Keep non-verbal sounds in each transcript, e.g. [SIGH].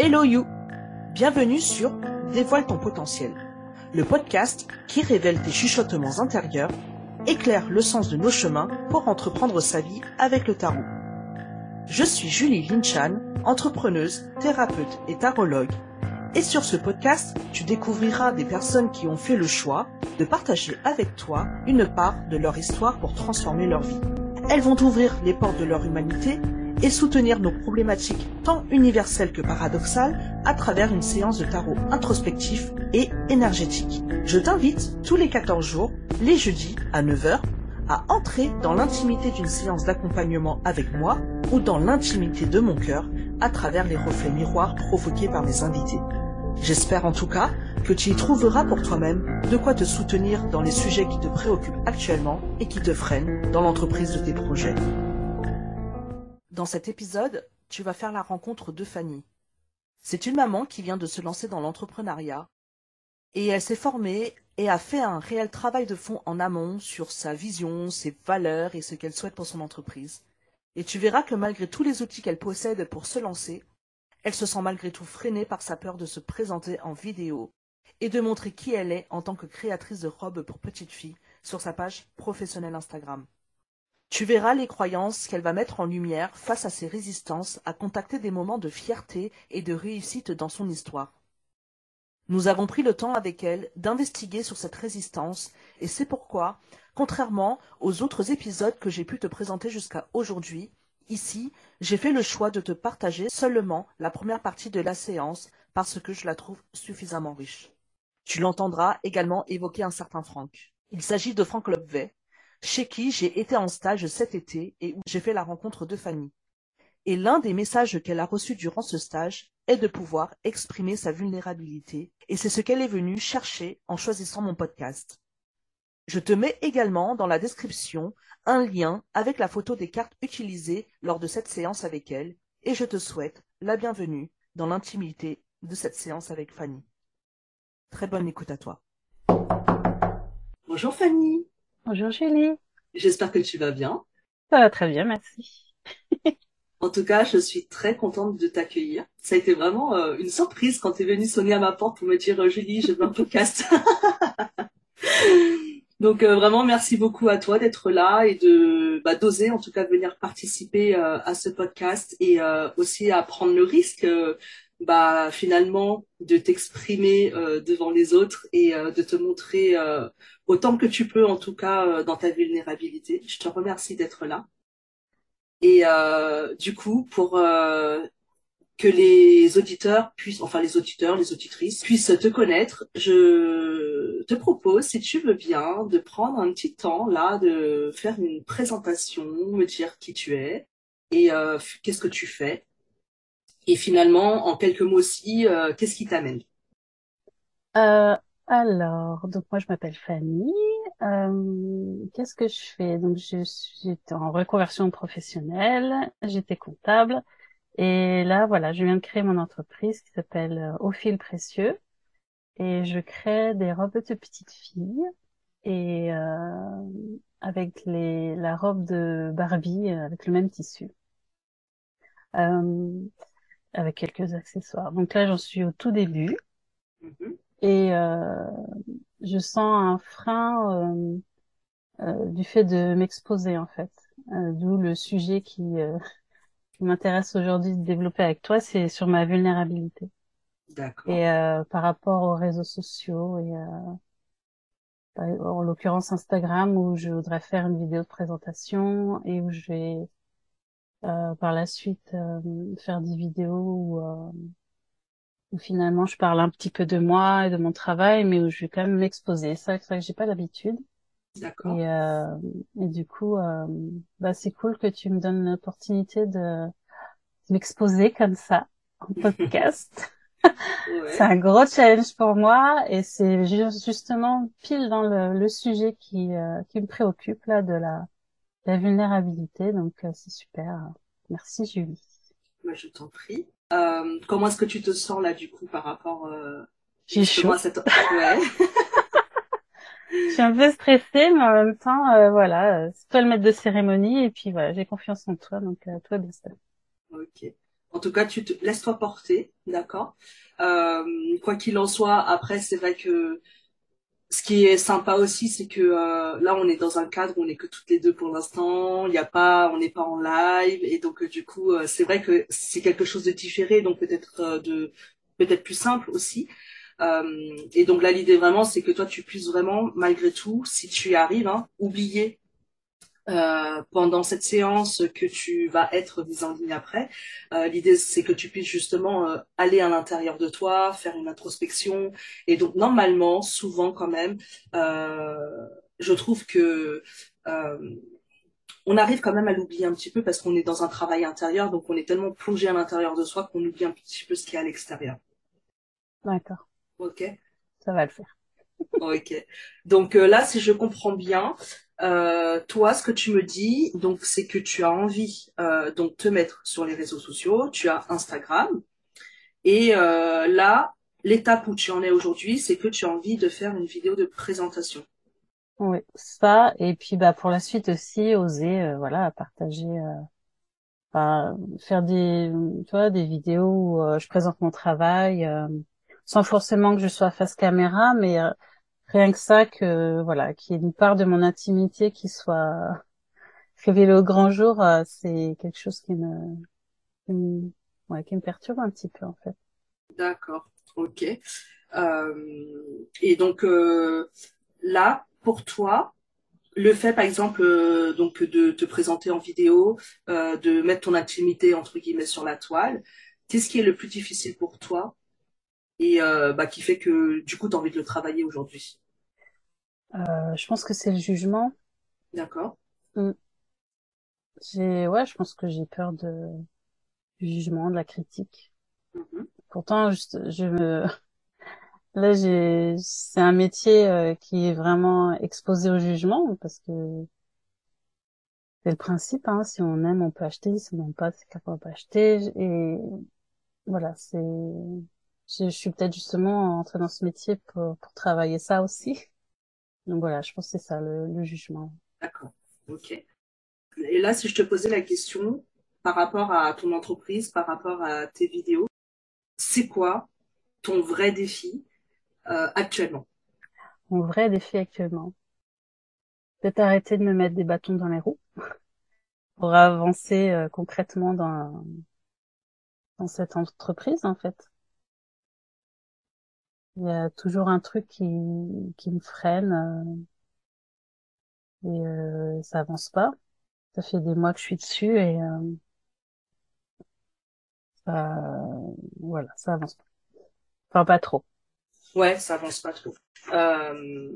Hello you Bienvenue sur Dévoile ton potentiel, le podcast qui révèle tes chuchotements intérieurs, éclaire le sens de nos chemins pour entreprendre sa vie avec le tarot. Je suis Julie Linchan, entrepreneuse, thérapeute et tarologue. Et sur ce podcast, tu découvriras des personnes qui ont fait le choix de partager avec toi une part de leur histoire pour transformer leur vie. Elles vont ouvrir les portes de leur humanité et soutenir nos problématiques tant universelles que paradoxales à travers une séance de tarot introspectif et énergétique. Je t'invite tous les 14 jours, les jeudis à 9h, à entrer dans l'intimité d'une séance d'accompagnement avec moi ou dans l'intimité de mon cœur à travers les reflets miroirs provoqués par mes invités. J'espère en tout cas que tu y trouveras pour toi-même de quoi te soutenir dans les sujets qui te préoccupent actuellement et qui te freinent dans l'entreprise de tes projets. Dans cet épisode, tu vas faire la rencontre de Fanny. C'est une maman qui vient de se lancer dans l'entrepreneuriat et elle s'est formée et a fait un réel travail de fond en amont sur sa vision, ses valeurs et ce qu'elle souhaite pour son entreprise. Et tu verras que malgré tous les outils qu'elle possède pour se lancer, elle se sent malgré tout freinée par sa peur de se présenter en vidéo et de montrer qui elle est en tant que créatrice de robes pour petites filles sur sa page professionnelle Instagram. Tu verras les croyances qu'elle va mettre en lumière face à ses résistances à contacter des moments de fierté et de réussite dans son histoire. Nous avons pris le temps avec elle d'investiguer sur cette résistance et c'est pourquoi, contrairement aux autres épisodes que j'ai pu te présenter jusqu'à aujourd'hui, ici, j'ai fait le choix de te partager seulement la première partie de la séance parce que je la trouve suffisamment riche. Tu l'entendras également évoquer un certain Franck. Il s'agit de Franck Lobvet, chez qui j'ai été en stage cet été et où j'ai fait la rencontre de Fanny. Et l'un des messages qu'elle a reçus durant ce stage est de pouvoir exprimer sa vulnérabilité, et c'est ce qu'elle est venue chercher en choisissant mon podcast. Je te mets également dans la description un lien avec la photo des cartes utilisées lors de cette séance avec elle, et je te souhaite la bienvenue dans l'intimité de cette séance avec Fanny. Très bonne écoute à toi. Bonjour Fanny. Bonjour Julie. J'espère que tu vas bien. Ça va très bien, merci. [LAUGHS] en tout cas, je suis très contente de t'accueillir. Ça a été vraiment euh, une surprise quand tu es venue sonner à ma porte pour me dire euh, Julie, je veux un podcast. [LAUGHS] Donc euh, vraiment merci beaucoup à toi d'être là et de bah, d'oser en tout cas venir participer à ce podcast et aussi à prendre le risque bah finalement de t'exprimer devant les autres et de te montrer autant que tu peux en tout cas euh, dans ta vulnérabilité. Je te remercie d'être là. Et euh, du coup, pour euh, que les auditeurs puissent, enfin les auditeurs, les auditrices puissent te connaître, je te propose, si tu veux bien, de prendre un petit temps là, de faire une présentation, me dire qui tu es et qu'est-ce que tu fais. Et finalement, en quelques mots aussi, qu'est-ce qui t'amène? Alors, donc moi je m'appelle Fanny. Euh, qu'est-ce que je fais? Donc je suis en reconversion professionnelle. J'étais comptable et là voilà, je viens de créer mon entreprise qui s'appelle euh, Au fil précieux et je crée des robes de petites filles et euh, avec les la robe de Barbie avec le même tissu. Avec quelques accessoires. Donc là, j'en suis au tout début. Mm-hmm. Et euh, je sens un frein euh, euh, du fait de m'exposer en fait. D'où le sujet qui, qui m'intéresse aujourd'hui de développer avec toi, c'est sur ma vulnérabilité. D'accord. Et par rapport aux réseaux sociaux et en l'occurrence Instagram où je voudrais faire une vidéo de présentation et où je vais euh, par la suite euh, faire des vidéos où, euh, où finalement je parle un petit peu de moi et de mon travail, mais où je vais quand même m'exposer. C'est vrai que j'ai pas l'habitude. D'accord. Et, euh, et du coup, euh, bah c'est cool que tu me donnes l'opportunité de, m'exposer comme ça en [LAUGHS] podcast. c'est un gros challenge pour moi et c'est justement pile dans le, le sujet qui, euh, qui me préoccupe là de la, la vulnérabilité. Donc euh, c'est super. Merci Julie. Je t'en prie. Euh, comment est-ce que tu te sens là du coup par rapport euh, J'ai chaud. À cette... Ouais. [LAUGHS] je suis un peu stressée, mais en même temps, euh, voilà, c'est toi le maître de cérémonie et puis voilà, j'ai confiance en toi, donc euh, toi bien Ok. En tout cas, tu te laisses-toi porter, d'accord. Euh, quoi qu'il en soit, après, c'est vrai que ce qui est sympa aussi, c'est que euh, là, on est dans un cadre où on est que toutes les deux pour l'instant. Il n'y a pas, on n'est pas en live, et donc euh, du coup, euh, c'est vrai que c'est quelque chose de différé, donc peut-être euh, de peut-être plus simple aussi. et donc là, l'idée vraiment, c'est que toi, tu puisses vraiment, malgré tout, si tu y arrives, hein, oublier euh, pendant cette séance que tu vas être mise en ligne après. Euh, L'idée, c'est que tu puisses justement euh, aller à l'intérieur de toi, faire une introspection. Et donc, normalement, souvent quand même, euh, je trouve que euh, on arrive quand même à l'oublier un petit peu parce qu'on est dans un travail intérieur, donc on est tellement plongé à l'intérieur de soi qu'on oublie un petit peu ce qui est à l'extérieur. D'accord. Ok? Ça va le faire. ok. Donc là, si je comprends bien, euh, toi, ce que tu me dis, donc, c'est que tu as envie euh, donc te mettre sur les réseaux sociaux. Tu as Instagram, et euh, là, l'étape où tu en es aujourd'hui, c'est que tu as envie de faire une vidéo de présentation. Oui, ça, et puis bah pour la suite aussi, oser, euh, voilà, partager, euh, faire des, tu vois, des vidéos où euh, je présente mon travail, sans forcément que je sois face caméra, mais rien que ça que voilà qu'il y ait une part de mon intimité qui soit révélée au grand jour euh, c'est quelque chose qui me qui me, ouais, qui me perturbe un petit peu en fait. D'accord. Ok. Euh, et donc euh, là pour toi le fait par exemple euh, donc de te présenter en vidéo euh, de mettre ton intimité entre guillemets sur la toile qu'est-ce qui est le plus difficile pour toi? Et euh, bah, qui fait que du coup tu as envie de le travailler aujourd'hui euh, Je pense que c'est le jugement. D'accord. Mm. J'ai ouais, je pense que j'ai peur de du jugement, de la critique. Mm-hmm. Pourtant, je, je me [LAUGHS] là j'ai c'est un métier euh, qui est vraiment exposé au jugement parce que c'est le principe hein, si on aime on peut acheter si on n'aime pas c'est qu'on va pas acheter et voilà c'est je, suis peut-être justement entrée dans ce métier pour, pour travailler ça aussi. Donc voilà, je pense que c'est ça, le, le jugement. D'accord, ok. Et là, si je te posais la question par rapport à ton entreprise, par rapport à tes vidéos, c'est quoi ton vrai défi euh, actuellement? Mon vrai défi actuellement Peut-être arrêter de me mettre des bâtons dans les roues [LAUGHS] pour avancer euh, concrètement dans, dans cette entreprise en fait. Il y a toujours un truc qui, qui me freine euh, et euh, ça avance pas. Ça fait des mois que je suis dessus et euh, ça, voilà, ça avance pas. Enfin, pas trop. Ouais, ça avance pas trop. Euh,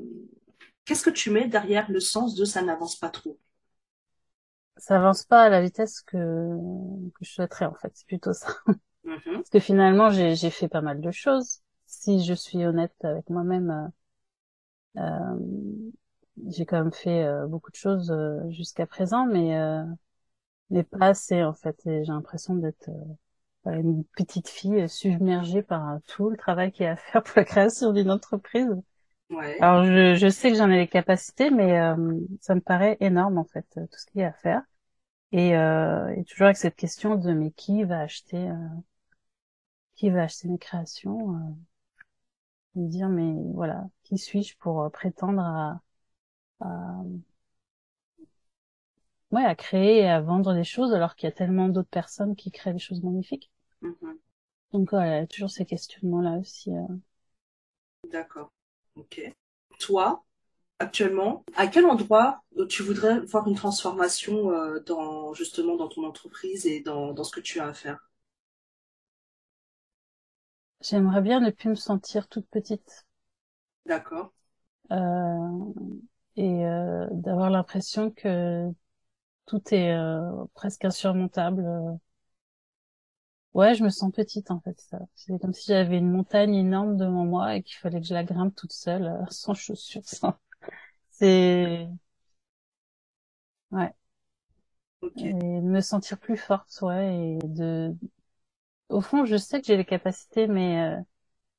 Qu'est-ce que tu mets derrière le sens de ça n'avance pas trop? Ça avance pas à la vitesse que, que je souhaiterais en fait. C'est plutôt ça. mm-hmm. Parce que finalement, j'ai fait pas mal de choses si je suis honnête avec moi-même, euh, euh, j'ai quand même fait euh, beaucoup de choses euh, jusqu'à présent, mais euh, mais pas assez en fait. Et j'ai l'impression d'être une petite fille submergée par tout le travail qu'il y a à faire pour la création d'une entreprise. Ouais. Alors je, je sais que j'en ai les capacités, mais ça me paraît énorme en fait tout ce qu'il y a à faire. Et, et toujours avec cette question de mais qui va acheter qui va acheter mes créations me dire mais voilà qui suis-je pour euh, prétendre à, à ouais à créer et à vendre des choses alors qu'il y a tellement d'autres personnes qui créent des choses magnifiques? Mm-hmm. donc voilà toujours ces questionnements là aussi euh... d'accord. Ok. Toi actuellement à quel endroit euh, tu voudrais voir une transformation euh, dans justement dans ton entreprise et dans, dans ce que tu as à faire? J'aimerais bien ne plus me sentir toute petite. D'accord. Euh, et euh, d'avoir l'impression que tout est euh, presque insurmontable. Ouais, je me sens petite en fait. C'est comme si j'avais une montagne énorme devant moi et qu'il fallait que je la grimpe toute seule, euh, [LAUGHS] sans chaussures, sans. [LAUGHS] C'est ouais. Okay. Et de me sentir plus forte, ouais, et de au fond, je sais que j'ai les capacités, mais euh,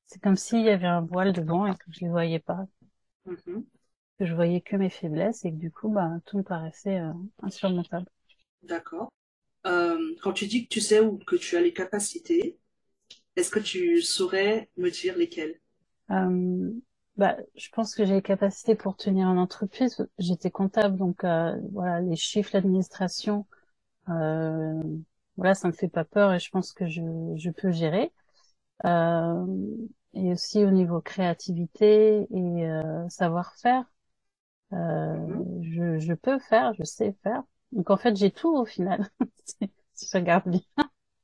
c'est comme s'il y avait un voile devant et que je les voyais pas. Mm-hmm. Que je voyais que mes faiblesses et que du coup, bah, tout me paraissait euh, insurmontable. D'accord. quand tu dis que tu sais ou que tu as les capacités, est-ce que tu saurais me dire lesquelles? Bah, je pense que j'ai les capacités pour tenir une entreprise. J'étais comptable, donc voilà, les chiffres, l'administration, euh, voilà, ça me fait pas peur et je pense que je, je peux gérer. Euh, et aussi au niveau créativité et euh, savoir-faire, euh, mm-hmm. je, je peux faire, je sais faire. Donc en fait, j'ai tout au final, [LAUGHS] si je regarde bien.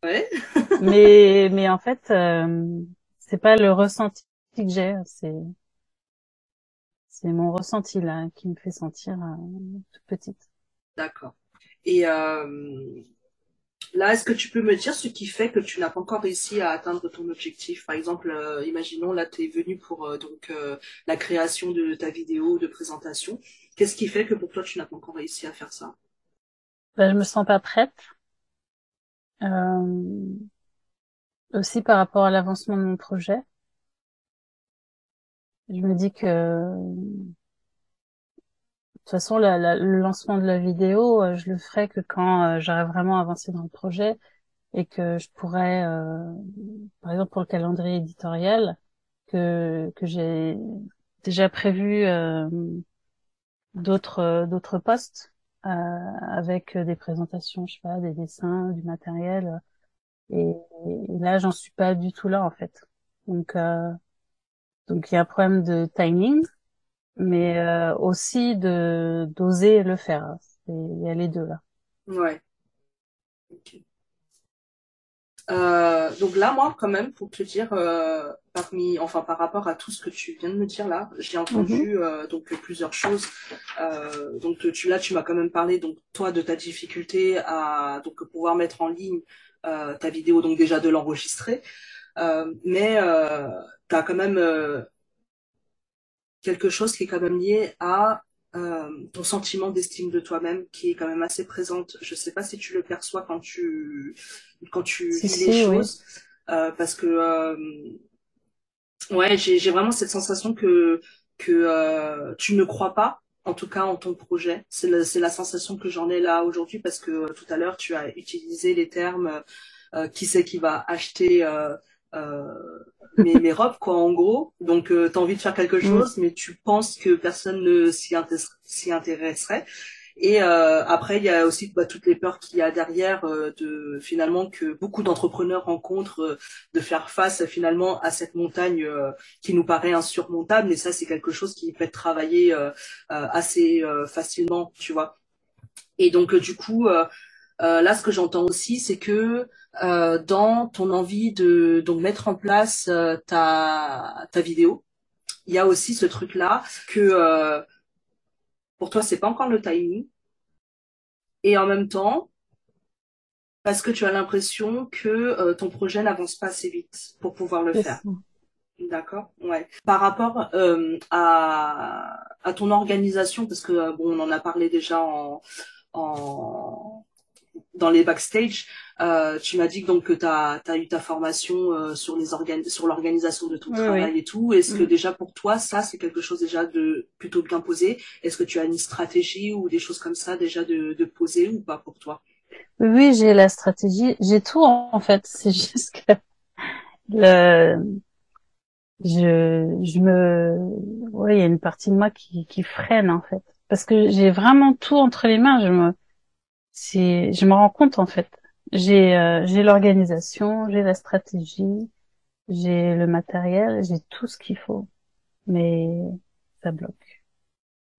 Ouais. [LAUGHS] mais mais en fait, euh, c'est pas le ressenti que j'ai, c'est c'est mon ressenti là qui me fait sentir euh, toute petite. D'accord. Et euh, là, est-ce que tu peux me dire ce qui fait que tu n'as pas encore réussi à atteindre ton objectif? Par exemple, euh, imaginons là, tu es venu pour euh, donc la création de ta vidéo de présentation. Qu'est-ce qui fait que pour toi, tu n'as pas encore réussi à faire ça? Ben, Je me sens pas prête. aussi par rapport à l'avancement de mon projet. Je me dis que toute façon, le lancement de la vidéo, euh, je le ferai que quand euh, j'aurai vraiment avancé dans le projet et que je pourrais, euh, par exemple pour le calendrier éditorial, que, que j'ai déjà prévu d'autres d'autres postes avec des présentations, je sais pas, des dessins, du matériel. Et, et là, j'en suis pas du tout là en fait. Donc donc il y a un problème de timing mais euh, aussi de d'oser le faire. Il y a les deux là. Ouais. Euh, donc là, moi, quand même, pour te dire, euh, parmi, enfin, par rapport à tout ce que tu viens de me dire là, j'ai entendu mhm. donc plusieurs choses. donc tu là, tu m'as quand même parlé, donc toi, de ta difficulté à donc pouvoir mettre en ligne ta vidéo, donc déjà de l'enregistrer, mais tu as quand même quelque chose qui est quand même lié à euh, ton sentiment d'estime de toi-même qui est quand même assez présente. Je sais pas si tu le perçois quand tu quand tu lis les choses, euh, parce que euh, ouais, j'ai vraiment cette sensation que que tu ne crois pas, en tout cas en ton projet. C'est la, la sensation que j'en ai là aujourd'hui parce que tout à l'heure tu as utilisé les termes qui c'est qui va acheter mes, mes robes quoi en gros. Donc euh, tu as envie de faire quelque mm. chose mais tu penses que personne ne s'y s'y intéresserait. Et euh, après il y a aussi bah, toutes les peurs qu'il y a derrière euh, de finalement que beaucoup d'entrepreneurs rencontrent euh, de faire face finalement à cette montagne qui nous paraît insurmontable. Mais ça c'est quelque chose qui peut être travaillé assez facilement tu vois. Et donc du coup là ce que j'entends aussi c'est que euh, dans ton envie de donc mettre en place euh, ta ta vidéo. Il y a aussi ce truc là que euh, pour toi c'est pas encore le timing et en même temps parce que tu as l'impression que ton projet n'avance pas assez vite pour pouvoir le faire. D'accord, ouais. Par rapport à, à ton organisation, parce que bon, on en a parlé déjà en, en dans les backstage, euh, tu m'as dit que donc que tu as, eu ta formation euh, sur les organes sur l'organisation de ton travail et tout. Est-ce que mm. déjà pour toi ça c'est quelque chose déjà de plutôt bien posé? Est-ce que tu as une stratégie ou des choses comme ça déjà de, de poser ou pas pour toi? Oui, j'ai la stratégie, j'ai tout en fait. [LAUGHS] C'est juste que le je je me oui il y a une partie de moi qui qui freine en fait parce que j'ai vraiment tout entre les mains. Je me c'est je me rends compte en fait j'ai euh, j'ai l'organisation, j'ai la stratégie, j'ai le matériel, j'ai tout ce qu'il faut, mais ça bloque.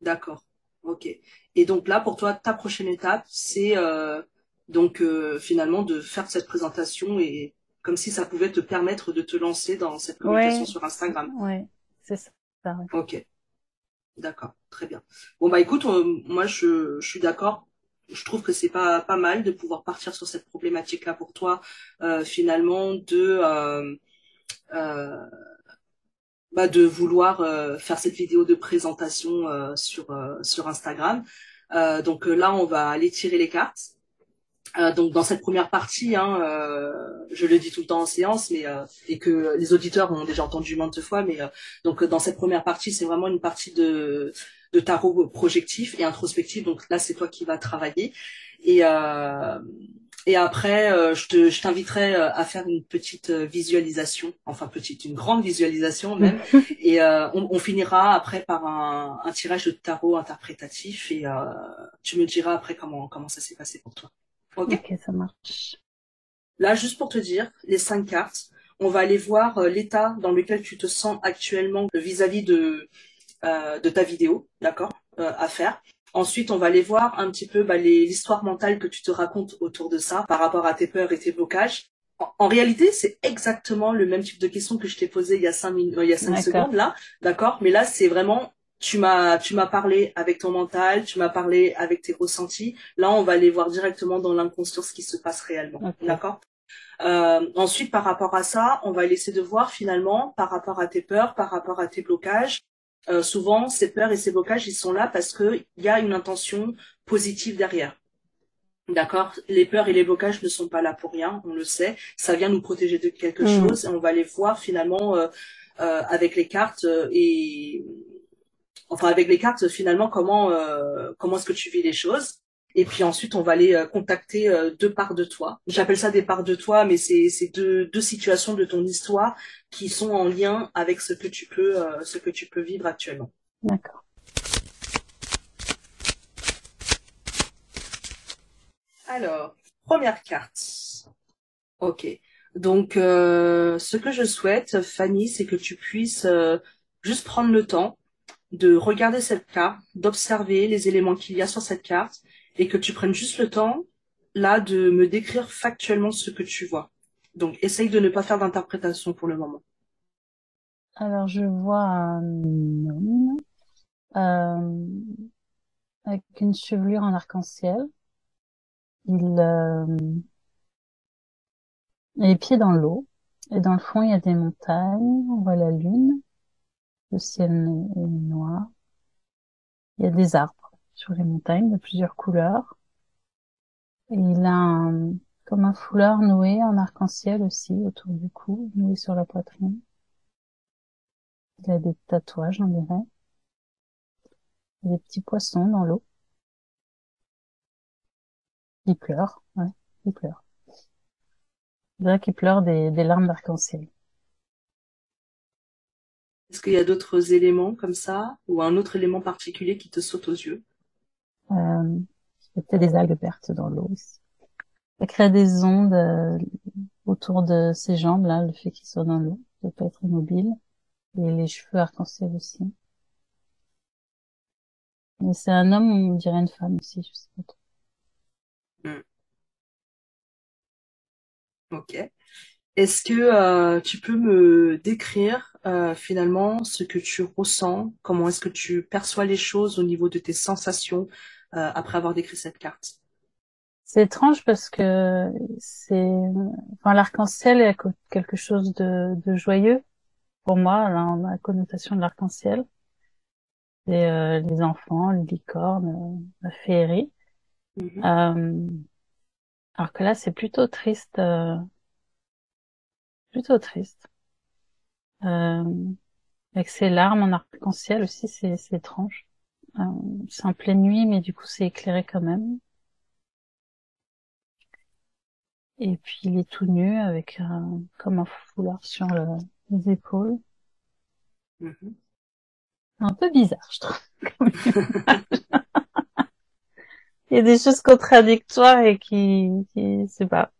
D'accord. Ok. Et donc là, pour toi, ta prochaine étape, c'est euh, donc euh, finalement de faire cette présentation et comme si ça pouvait te permettre de te lancer dans cette communication sur Instagram. Ouais, c'est ça. Ok. D'accord, très bien. Bon bah écoute, moi je, je suis d'accord je trouve que c'est pas pas mal de pouvoir partir sur cette problématique là pour toi euh, finalement de euh, euh, bah de vouloir faire cette vidéo de présentation sur sur Instagram. Donc là on va aller tirer les cartes. Donc dans cette première partie, hein, je le dis tout le temps en séance, mais et que les auditeurs ont déjà entendu maintes fois, mais donc dans cette première partie, c'est vraiment une partie de de tarot projectif et introspectif. Donc là, c'est toi qui vas travailler. Et, euh, et après, euh, je te, je t'inviterai euh, à faire une petite euh, visualisation, enfin petite, une grande visualisation même, [LAUGHS] et on, on, finira après par un, un, tirage de tarot interprétatif, et tu me diras après comment comment ça s'est passé pour toi. Ok, okay ça marche. Là, juste pour te dire, les cinq cartes, on va aller voir l'état dans lequel tu te sens actuellement vis-à-vis de de ta vidéo, d'accord, à faire. Ensuite, on va aller voir un petit peu bah, l'histoire mentale que tu te racontes autour de ça par rapport à tes peurs et tes blocages. En, réalité, c'est exactement le même type de question que je t'ai posé il y a cinq minutes, il y a cinq secondes là, d'accord. Mais là, c'est vraiment tu m'as tu m'as parlé avec ton mental, tu m'as parlé avec tes ressentis. Là, on va aller voir directement dans l'inconscient ce qui se passe réellement, d'accord. Euh, ensuite, par rapport à ça, on va essayer de voir finalement par rapport à tes peurs, par rapport à tes blocages, euh, souvent, ces peurs et ces blocages, ils sont là parce qu'il y a une intention positive derrière. D'accord? Les peurs et les blocages ne sont pas là pour rien, on le sait. Ça vient nous protéger de quelque mm. chose et on va les voir finalement euh, euh, avec les cartes et enfin avec les cartes finalement comment comment est-ce que tu vis les choses. Et puis ensuite, on va aller euh, contacter euh, deux parts de toi. J'appelle ça des parts de toi, mais c'est deux, deux situations de ton histoire qui sont en lien avec ce que tu peux, euh, ce que tu peux vivre actuellement. D'accord. Alors, première carte. Ok. Donc, ce que je souhaite, Fanny, c'est que tu puisses juste prendre le temps de regarder cette carte, d'observer les éléments qu'il y a sur cette carte et que tu prennes juste le temps, là, de me décrire factuellement ce que tu vois. Donc, essaye de ne pas faire d'interprétation pour le moment. Alors, je vois un homme euh, avec une chevelure en arc-en-ciel. Il euh, a les pieds dans l'eau. Et dans le fond, il y a des montagnes. On voit la lune. Le ciel est noir. Il y a des arbres sur les montagnes de plusieurs couleurs. Il a comme un foulard noué en arc-en-ciel aussi autour du cou, noué sur la poitrine. Il a des tatouages, on dirait. Des petits poissons dans l'eau. Il pleure, ouais, il pleure. On dirait qu'il pleure des larmes d'arc-en-ciel. Est-ce qu'il y a d'autres éléments comme ça, ou un autre élément particulier qui te saute aux yeux? Euh, peut-être des algues vertes dans l'eau aussi. Ça crée des ondes euh, autour de ses jambes, là, le fait qu'il soit dans l'eau, de pas être immobile. Et les cheveux arc-en-ciel aussi. Mais c'est un homme, on dirait une femme aussi, je sais pas trop. Hmm. Ok. Est-ce que euh, tu peux me décrire euh, finalement ce que tu ressens, comment est-ce que tu perçois les choses au niveau de tes sensations, euh, après avoir décrit cette carte? C'est étrange parce que c'est, enfin, l'arc-en-ciel est quelque chose de, de joyeux pour moi. La connotation de l'arc-en-ciel. Et euh, les enfants, les licornes, euh, la féerie. Mm-hmm. euh, alors que là, c'est plutôt triste, euh, plutôt triste. Euh, avec ses larmes en arc-en-ciel aussi, c'est étrange. Euh, c'est en pleine nuit, mais du coup c'est éclairé quand même. Et puis il est tout nu avec un, comme un foulard sur les épaules. Mm-hmm. Un peu bizarre, je trouve. [LAUGHS] [LAUGHS] il y a des choses contradictoires et qui, qui c'est pas.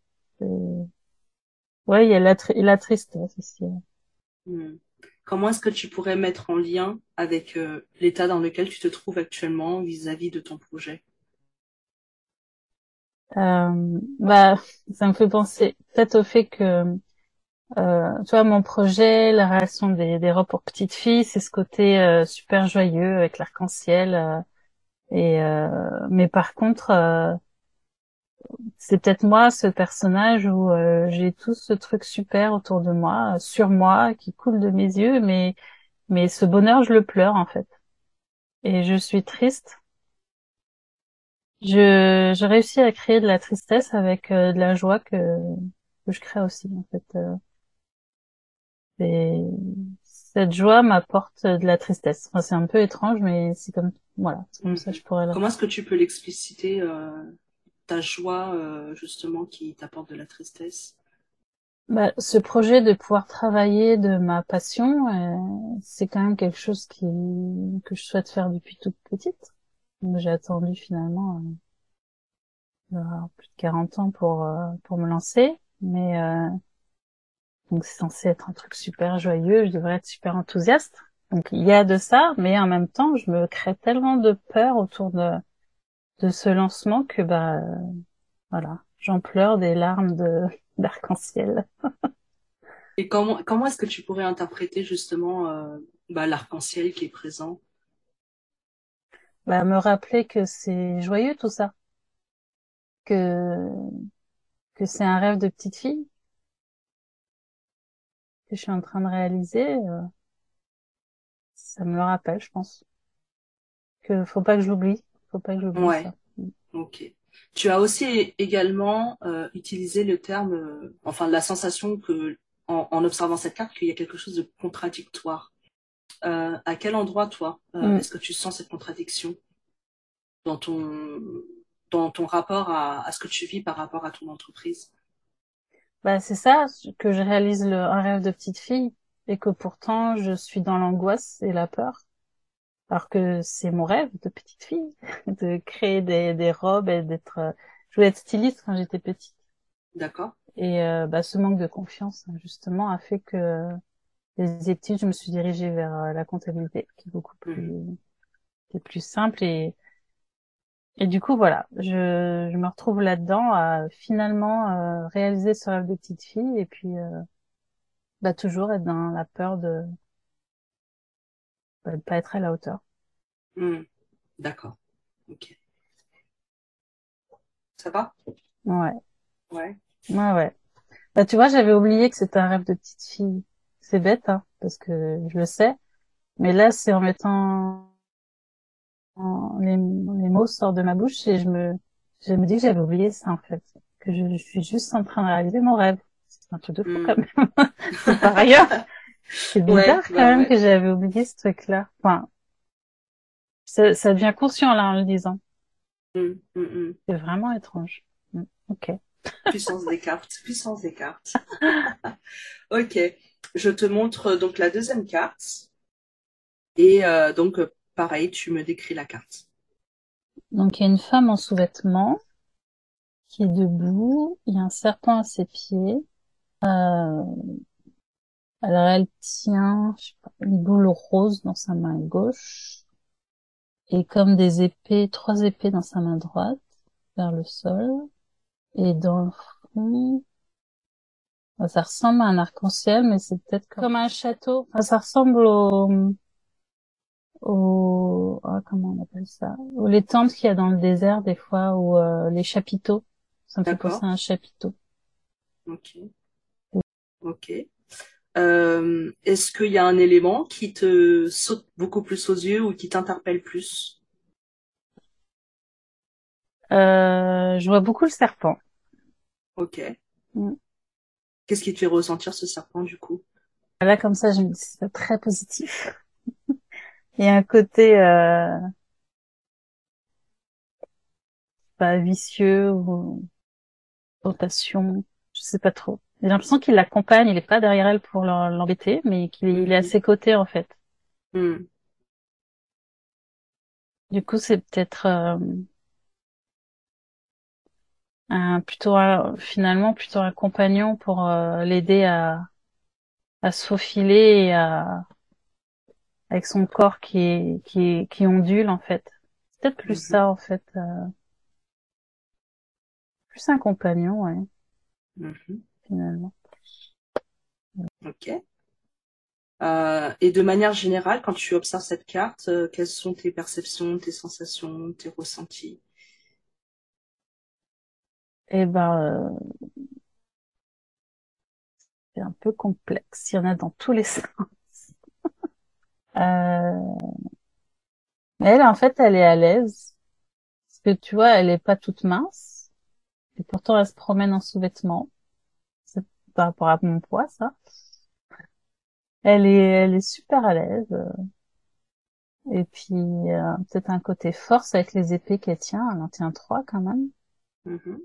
Ouais, il y a la, la tristesse aussi. Mm comment est-ce que tu pourrais mettre en lien avec euh, l'état dans lequel tu te trouves actuellement vis-à-vis de ton projet? Euh, bah, ça me fait penser peut-être au fait que euh, tu vois mon projet, la relation des, des robes pour petites filles, c'est ce côté euh, super joyeux avec l'arc-en-ciel. Euh, et mais par contre, c'est peut-être moi ce personnage où euh, j'ai tout ce truc super autour de moi, sur moi, qui coule de mes yeux, mais mais ce bonheur je le pleure en fait, et je suis triste. Je je réussis à créer de la tristesse avec euh, de la joie que que je crée aussi en fait. Euh. et cette joie m'apporte de la tristesse. Enfin, c'est un peu étrange, mais c'est comme voilà, c'est comme ça je pourrais. Comment est-ce que tu peux l'expliciter ta joie, euh, justement, qui t'apporte de la tristesse? Bah, ce projet de pouvoir travailler de ma passion, euh, c'est quand même quelque chose qui que je souhaite faire depuis toute petite. J'ai attendu finalement euh, plus de 40 ans pour euh, pour me lancer, mais euh, donc c'est censé être un truc super joyeux, je devrais être super enthousiaste. Donc il y a de ça, mais en même temps, je me crée tellement de peur autour de de ce lancement que bah voilà, j'en pleure des larmes de [LAUGHS] d'arc-en-ciel. [LAUGHS] Et comment comment est-ce que tu pourrais interpréter justement euh, bah, l'arc-en-ciel qui est présent? Bah, me rappeler que c'est joyeux tout ça, que que c'est un rêve de petite fille que je suis en train de réaliser. Euh, ça me le rappelle, je pense. Que faut pas que je l'oublie, faut pas que je l'oublie. Ouais. Ok. Tu as aussi également euh, utilisé le terme, euh, enfin la sensation que, en, en observant cette carte, qu'il y a quelque chose de contradictoire. Euh, à quel endroit, toi, Mm. est-ce que tu sens cette contradiction dans ton dans ton rapport à, à ce que tu vis par rapport à ton entreprise? Bah c'est ça que je réalise le, un rêve de petite fille et que pourtant je suis dans l'angoisse et la peur. Alors que c'est mon rêve de petite fille [LAUGHS] de créer des, des robes et d'être. Je voulais être styliste quand j'étais petite. D'accord Et euh, bah, ce manque de confiance, hein, justement, a fait que les études, je me suis dirigée vers euh, la comptabilité, qui est beaucoup plus, qui est plus simple. Et, et du coup, voilà, je, je me retrouve là-dedans à finalement euh, réaliser ce rêve de petite fille et puis euh, bah, toujours être dans la peur de de pas être à la hauteur. Hmm. D'accord. Ok. Ça va? Ouais, Ouais. ouais, ouais. Bah, tu vois, j'avais oublié que c'était un rêve de petite fille. C'est bête, hein, parce que je le sais. Mais là, c'est en mettant en- les, les mots sortent de ma bouche et je me, je me dis que j'avais oublié ça, en fait. Que je, je suis juste en train de réaliser mon rêve. C'est un truc de fou, Hmm. quand même. [LAUGHS] Par ailleurs, [LAUGHS] c'est bizarre, Ouais, quand bah même, ouais. que j'avais oublié ce truc-là. Enfin, ça, ça devient conscient, là, en le disant. Hmm, hmm, hmm. C'est vraiment étrange. Ok. Puissance des cartes, puissance des cartes. [LAUGHS] Ok, je te montre donc la deuxième carte. Et euh, donc, euh, pareil, tu me décris la carte. Donc, il y a une femme en sous-vêtements qui est debout. Il y a un serpent à ses pieds. Euh, alors, elle tient je sais pas, une boule rose dans sa main gauche et comme des épées, trois épées dans sa main droite vers le sol. Et dans le bah, ça ressemble à un arc-en-ciel, mais c'est peut-être comme un château. Enfin, ça ressemble au, au, ah, comment on appelle ça? Aux les tentes qu'il y a dans le désert des fois, ou euh, les chapiteaux. Ça me fait penser à un chapiteau. Ok. Ok. Euh, est-ce qu'il y a un élément qui te saute beaucoup plus aux yeux ou qui t'interpelle plus? Euh, je vois beaucoup le serpent. Ok. Mm. Qu'est-ce qui te fait ressentir ce serpent du coup? Là, comme ça, je me dis, c'est très positif. [LAUGHS] Il y a un côté, euh, pas vicieux ou tentation, je sais pas trop. J'ai l'impression qu'il l'accompagne, il est pas derrière elle pour l'embêter, mais qu'il est, à Mhm. ses côtés, en fait. Hmm. Du coup, c'est peut-être, euh, un, plutôt un- finalement, plutôt un compagnon pour euh, l'aider à, à se faufiler et à, avec son corps qui est, qui est, qui ondule, en fait. C'est peut-être plus Mhm. ça, en fait. euh, plus un compagnon, ouais, Mhm. Finalement. Ok. Euh, et de manière générale, quand tu observes cette carte, euh, quelles sont tes perceptions, tes sensations, tes ressentis? Eh ben, euh, c'est un peu complexe. Il y en a dans tous les [LAUGHS] sens. Euh, mais elle, en fait, elle est à l'aise. Parce que tu vois, elle est pas toute mince. Et pourtant, elle se promène en sous-vêtements. Par rapport à mon poids, ça. Elle est, elle est super à l'aise. Et puis, euh, peut-être un côté force avec les épées qu'elle tient. Elle en tient trois, quand même. Mhm.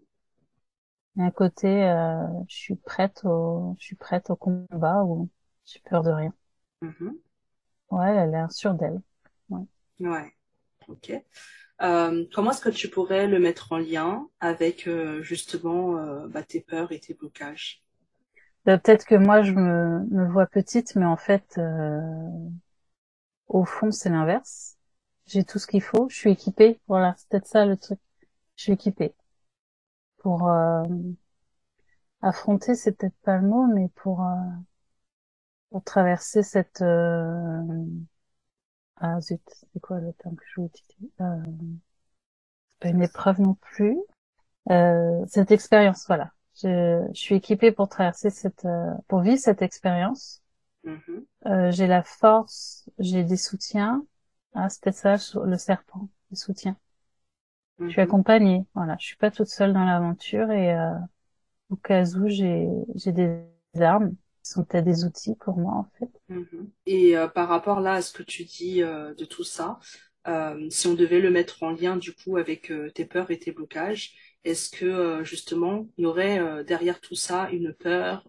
Et à côté, euh, je suis prête au, je suis prête au combat ou j'ai peur de rien. Mhm. Ouais, elle a l'air sûre d'elle. Ouais. Ouais. Ok. Euh, comment est-ce que tu pourrais le mettre en lien avec euh, justement euh, bah, tes peurs et tes blocages? Peut-être que moi je me, me, vois petite, mais en fait, au fond c'est l'inverse. J'ai tout ce qu'il faut, je suis équipée. Voilà, c'est peut-être ça le truc. Je suis équipée pour affronter, c'est peut-être pas le mot, mais pour pour traverser cette ah zut, c'est quoi le terme que je voulais utiliser? Euh, pas une épreuve non plus. Euh, cette expérience, voilà. Je, je, suis équipée pour traverser cette, euh, pour vivre cette expérience. Mm-hmm. euh, j'ai la force, j'ai des soutiens. Ah, c'était ça, le serpent, des soutiens. Je suis mm-hmm. accompagnée, voilà. Je suis pas toute seule dans l'aventure et euh, au cas où j'ai j'ai des armes sont peut-être des outils pour moi en fait. Mhm. Et euh, par rapport là à ce que tu dis euh, de tout ça, euh, si on devait le mettre en lien du coup avec tes peurs et tes blocages, est-ce que justement il y aurait derrière tout ça une peur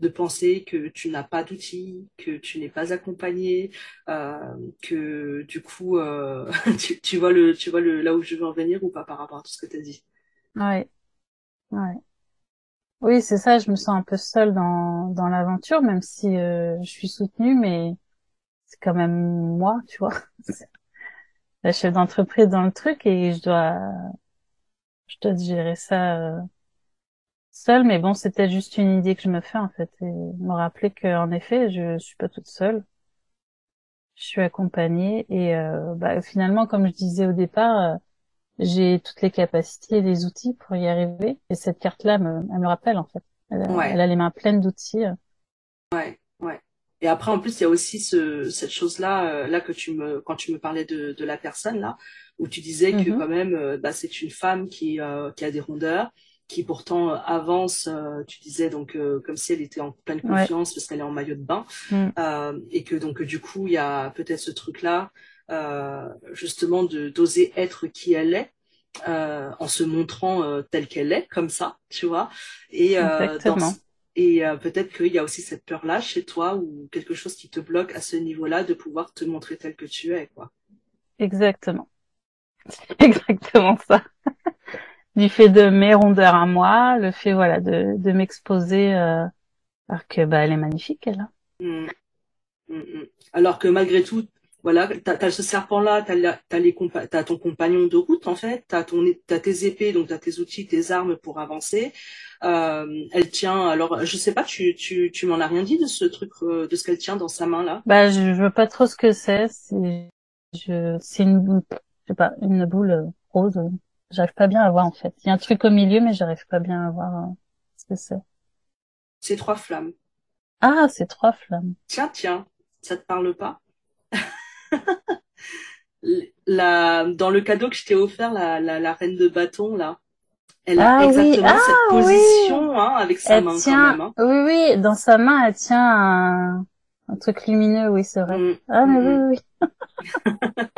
de penser que tu n'as pas d'outils, que tu n'es pas accompagné, que du coup [LAUGHS] tu, tu, vois le tu vois le là où je veux en venir ou pas par rapport à tout ce que tu as dit? Ouais. Ouais. Oui, c'est ça, je me sens un peu seule dans, dans l'aventure, même si euh, je suis soutenue, mais c'est quand même moi, tu vois. [LAUGHS] La chef d'entreprise dans le truc et je dois je dois gérer ça euh, seule, mais bon, c'était juste une idée que je me fais en fait, et me rappeler qu'en effet, je suis pas toute seule. Je suis accompagnée et euh, bah, finalement, comme je disais au départ, j'ai toutes les capacités et les outils pour y arriver. Et cette carte-là, me, elle me rappelle en fait. Elle, a les mains pleines d'outils. Ouais, ouais. Et après, en plus, il y a aussi ce, cette chose-là, euh, là que tu me, quand tu me parlais de, de la personne là, où tu disais que mm-hmm. quand même, euh, bah, c'est une femme qui, euh, qui a des rondeurs, qui pourtant avance. tu disais donc comme si elle était en pleine confiance parce qu'elle est en maillot de bain, mm. et que donc du coup, il y a peut-être ce truc-là justement de d'oser être qui elle est euh, en se montrant euh, telle qu'elle est comme ça tu vois et et peut-être qu'il y a aussi cette peur là chez toi ou quelque chose qui te bloque à ce niveau là de pouvoir te montrer tel que tu es quoi exactement [LAUGHS] exactement ça [LAUGHS] du fait de mes rondeurs à moi le fait voilà de de m'exposer euh, alors que bah elle est magnifique elle hein. mmh. Mmh, mmh. alors que malgré tout voilà, t'as as ce serpent-là, t'as as, ton compagnon de route en fait, t'as ton as tes épées, donc t'as tes outils, tes armes pour avancer. Euh, elle tient, alors je sais pas, tu tu tu m'en as rien dit de ce truc, euh, de ce qu'elle tient dans sa main là. Bah je, veux pas trop ce que c'est. C'est je c'est une je sais pas une boule rose. J'arrive pas bien à voir en fait. Il y a un truc au milieu, mais j'arrive pas bien à voir euh, ce que c'est. C'est trois flammes. Ah, c'est trois flammes. Tiens, tiens, ça te parle pas? [LAUGHS] la, dans le cadeau que je t'ai offert, la, la, la, reine de bâton, là, elle a ah exactement cette ah position hein, avec sa main quand même. Hein. Oui, oui, dans sa main, elle tient un, un truc lumineux, oui, c'est vrai. Mm. Ah, mais oui, oui.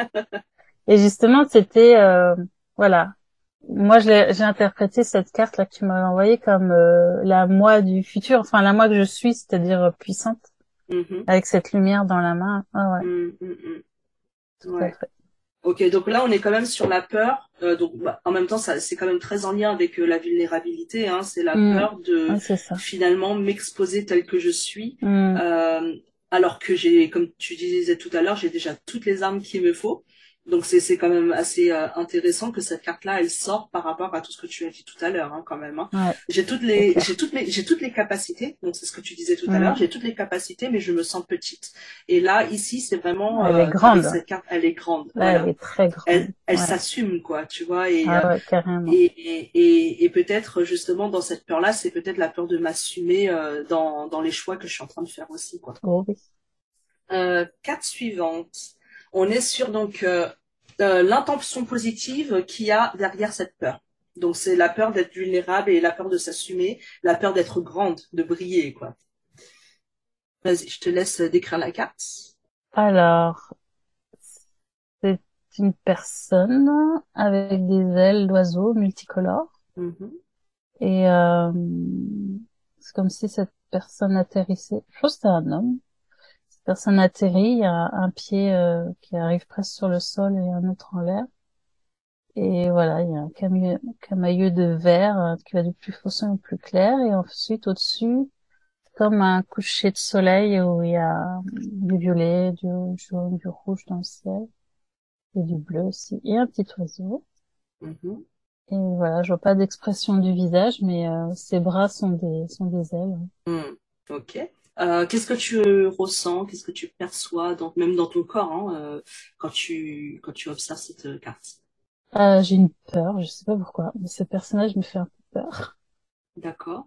[LAUGHS] Et justement, c'était, euh, voilà. Moi, j'ai interprété cette carte là que tu m'avais envoyée comme euh, la moi du futur, enfin la moi que je suis, c'est-à-dire puissante. Mm-hmm. avec cette lumière dans la main. Ah ouais. Mm, mm, mm. Ok, donc là on est quand même sur la peur. Euh, donc bah, en même temps, ça c'est quand même très en lien avec euh, la vulnérabilité. Hein, c'est la peur de finalement m'exposer tel que je suis, euh, alors que j'ai, comme tu disais tout à l'heure, j'ai déjà toutes les armes qu'il me faut. Donc c'est c'est quand même assez euh, intéressant que cette carte là elle sort par rapport à tout ce que tu as dit tout à l'heure hein, quand même. Hein. J'ai toutes les j'ai toutes les j'ai toutes les capacités. Donc c'est ce que tu disais tout à l'heure. J'ai toutes les capacités mais je me sens petite. Et là ici c'est vraiment elle est euh, grande. cette carte elle est grande. Elle est très grande. Elle, elle s'assume quoi tu vois et ah euh, et, et, et, et peut-être justement dans cette peur là c'est peut-être la peur de m'assumer dans dans les choix que je suis en train de faire aussi quoi. Oh, oui. carte suivante on est sur donc euh, euh, l'intention positive qu'il y a derrière cette peur. Donc c'est la peur d'être vulnérable et la peur de s'assumer, la peur d'être grande, de briller quoi. Vas-y, je te laisse décrire la carte. Alors, c'est une personne avec des ailes d'oiseau multicolores. Mhm. Et euh, c'est comme si cette personne atterrissait. Je pense que c'était un homme. Personne atterrit, il y a un pied euh, qui arrive presque sur le sol et un autre en l'air. Et voilà, il y a un camailleux, de verre euh, qui va du plus foncé au plus clair. Et ensuite, au-dessus, comme un coucher de soleil où il y a du violet, du jaune, du rouge dans le ciel. Et du bleu aussi. Et un petit oiseau. Mm-hmm. Et voilà, je vois pas d'expression du visage, mais euh, ses bras sont des, sont des ailes. Mm. Ok. Euh, qu'est-ce que tu ressens, qu'est-ce que tu perçois, donc même dans ton corps, hein, euh, quand tu quand tu observes cette carte? Euh, J'ai une peur, je sais pas pourquoi, mais ce personnage me fait un peu peur. D'accord.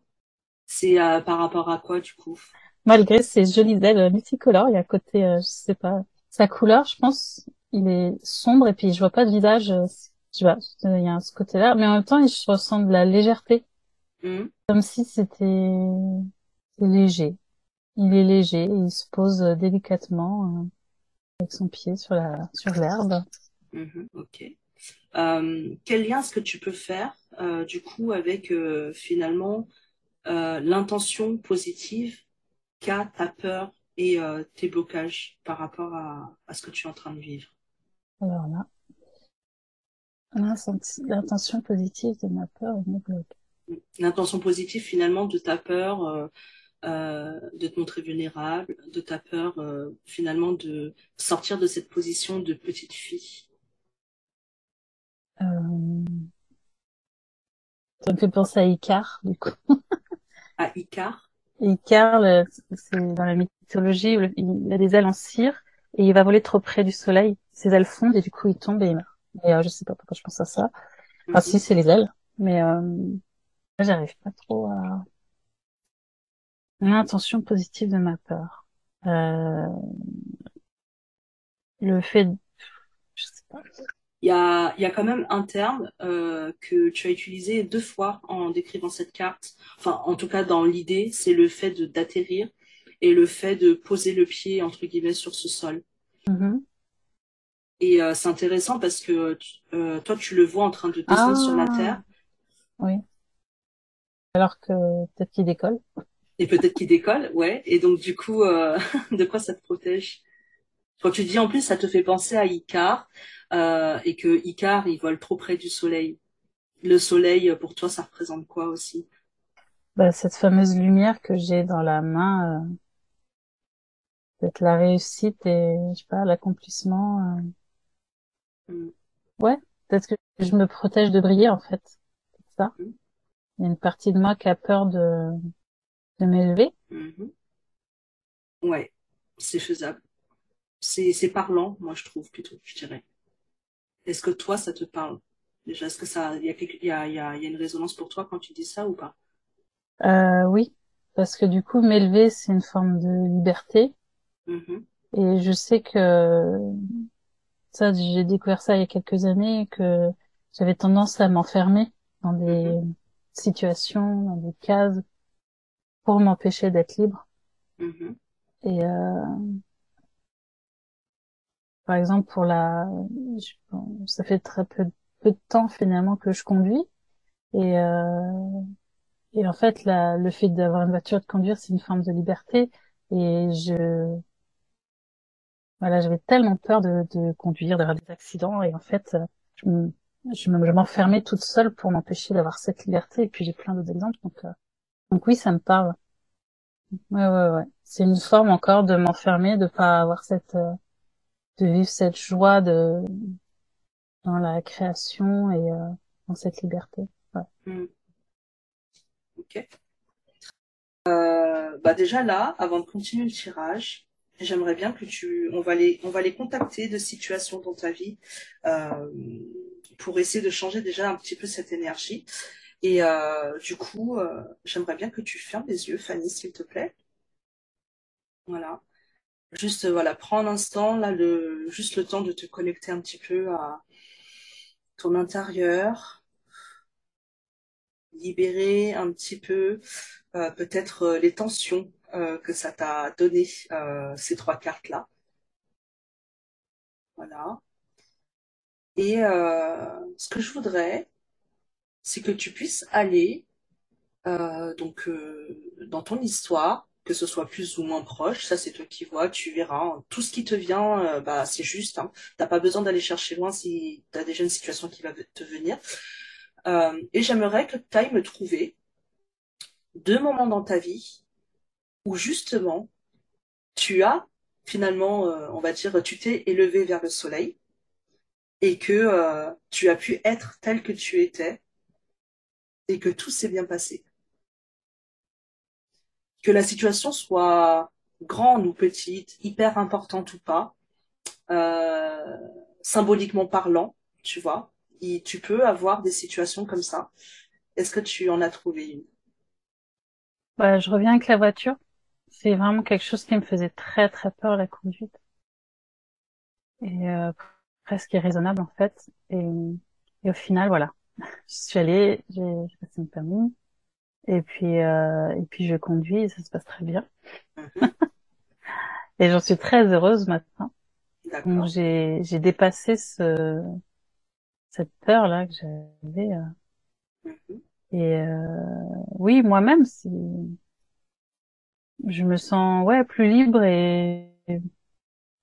C'est euh, par rapport à quoi du coup? Malgré ses jolies ailes multicolores, il y a côté, je sais pas, sa couleur, je pense, il est sombre et puis je vois pas de visage tu vois, il y a ce côté-là, mais en même temps, je ressens de la légèreté, mmh. comme si c'était léger. Il est léger, et il se pose délicatement euh, avec son pied sur la sur l'herbe. Mmh, ok. Euh, quel lien est-ce que tu peux faire euh, du coup avec euh, finalement euh, l'intention positive qu'a ta peur et tes blocages par rapport à, à ce que tu es en train de vivre? Alors là, L'intention positive de ma peur me bloque. L'intention positive finalement de ta peur euh, de te montrer vulnérable, de ta peur euh, finalement de sortir de cette position de petite fille. Euh... Ça me fait penser à Icar, du coup. à Icar? Icar, c'est dans la mythologie, il a des ailes en cire et il va voler trop près du soleil. Ses ailes fondent et du coup il tombe et il meurt. Mais euh, je sais pas pourquoi je pense à ça. Enfin, si, c'est les ailes. Mais euh, j'arrive pas trop à... L'intention positive de ma peur. Euh... Le fait... De... Je sais pas. Il y a, il y a quand même un terme euh, que tu as utilisé deux fois en décrivant cette carte. Enfin, en tout cas, dans l'idée, c'est le fait d'atterrir et le fait de poser le pied, entre guillemets, sur ce sol. Mm-hmm. Et euh, c'est intéressant parce que euh, toi, tu le vois en train de descendre sur la ah. Terre. Oui. Alors que peut-être qu'il décolle. Et peut-être qu'il décolle, ouais. Et donc, du coup, euh, [LAUGHS] de quoi ça te protège? Quand tu dis en plus, ça te fait penser à Icar et que Icar, il vole trop près du Soleil. Le Soleil, pour toi, ça représente quoi aussi? Bah, Cette fameuse lumière que j'ai dans la main, peut-être la réussite et, je sais pas, l'accomplissement. Mm. Ouais, peut-être que je me protège de briller en fait. C'est ça. Mm. Il y a une partie de moi qui a peur de, de m'élever. Mm-hmm. Ouais, c'est faisable. C'est, c'est parlant, moi je trouve plutôt, je dirais. Est-ce que toi ça te parle? Déjà, est-ce que ça, il y a, il y a, il y a, une résonance pour toi quand tu dis ça ou pas? Euh, Oui, parce que du coup m'élever c'est une forme de liberté. Mm-hmm. Et je sais que ça, j'ai découvert ça il y a quelques années que j'avais tendance à m'enfermer dans des mm-hmm. situations, dans des cases pour m'empêcher d'être libre. Mm-hmm. Et euh, par exemple pour la, ça fait très peu, peu, de temps finalement que je conduis et euh, et en fait la, le fait d'avoir une voiture de conduire c'est une forme de liberté et je voilà, j'avais tellement peur de, de conduire, d'avoir des accidents, et en fait, je, je m'enfermais toute seule pour m'empêcher d'avoir cette liberté. Et puis j'ai plein d'autres exemples, donc euh, donc oui, ça me parle. Ouais, ouais, ouais. C'est une forme encore de m'enfermer, de pas avoir cette, euh, de vivre cette joie de dans la création et euh, dans cette liberté. Ouais. Hmm. Ok. Euh, bah déjà là, avant de continuer le tirage, J'aimerais bien que tu, on va les, on va les contacter de situations dans ta vie euh, pour essayer de changer déjà un petit peu cette énergie. Et euh, du coup, euh, j'aimerais bien que tu fermes les yeux, Fanny, s'il te plaît. Voilà. Juste, voilà, prends un instant, là, juste le temps de te connecter un petit peu à ton intérieur, libérer un petit peu euh, peut-être les tensions euh, que ça t'a donné euh, ces trois cartes-là. Voilà. Et euh, ce que je voudrais, c'est que tu puisses aller donc dans ton histoire, que ce soit plus ou moins proche, ça c'est toi qui vois, tu verras. Tout ce qui te vient, bah c'est juste. Hein. T'as pas besoin d'aller chercher loin si tu as déjà une situation qui va te venir. et j'aimerais que tu ailles me trouver deux moments dans ta vie où justement tu as finalement, euh, on va dire, tu t'es élevé vers le soleil et que euh, tu as pu être tel que tu étais et que tout s'est bien passé. Que la situation soit grande ou petite, hyper importante ou pas, euh, symboliquement parlant, tu vois, tu peux avoir des situations comme ça. Est-ce que tu en as trouvé une? Bah, Je reviens avec la voiture. C'est vraiment quelque chose qui me faisait très très peur la conduite. Et euh, presque irraisonnable en fait. Et, au final, voilà. Je suis allée, j'ai passé mon permis. Et puis euh, et puis je conduis et ça se passe très bien. Mhm. [LAUGHS] et j'en suis très heureuse maintenant. Donc j'ai j'ai dépassé ce cette peur là que j'avais. Euh. Mhm. Et euh, oui, moi-même, si je me sens ouais plus libre et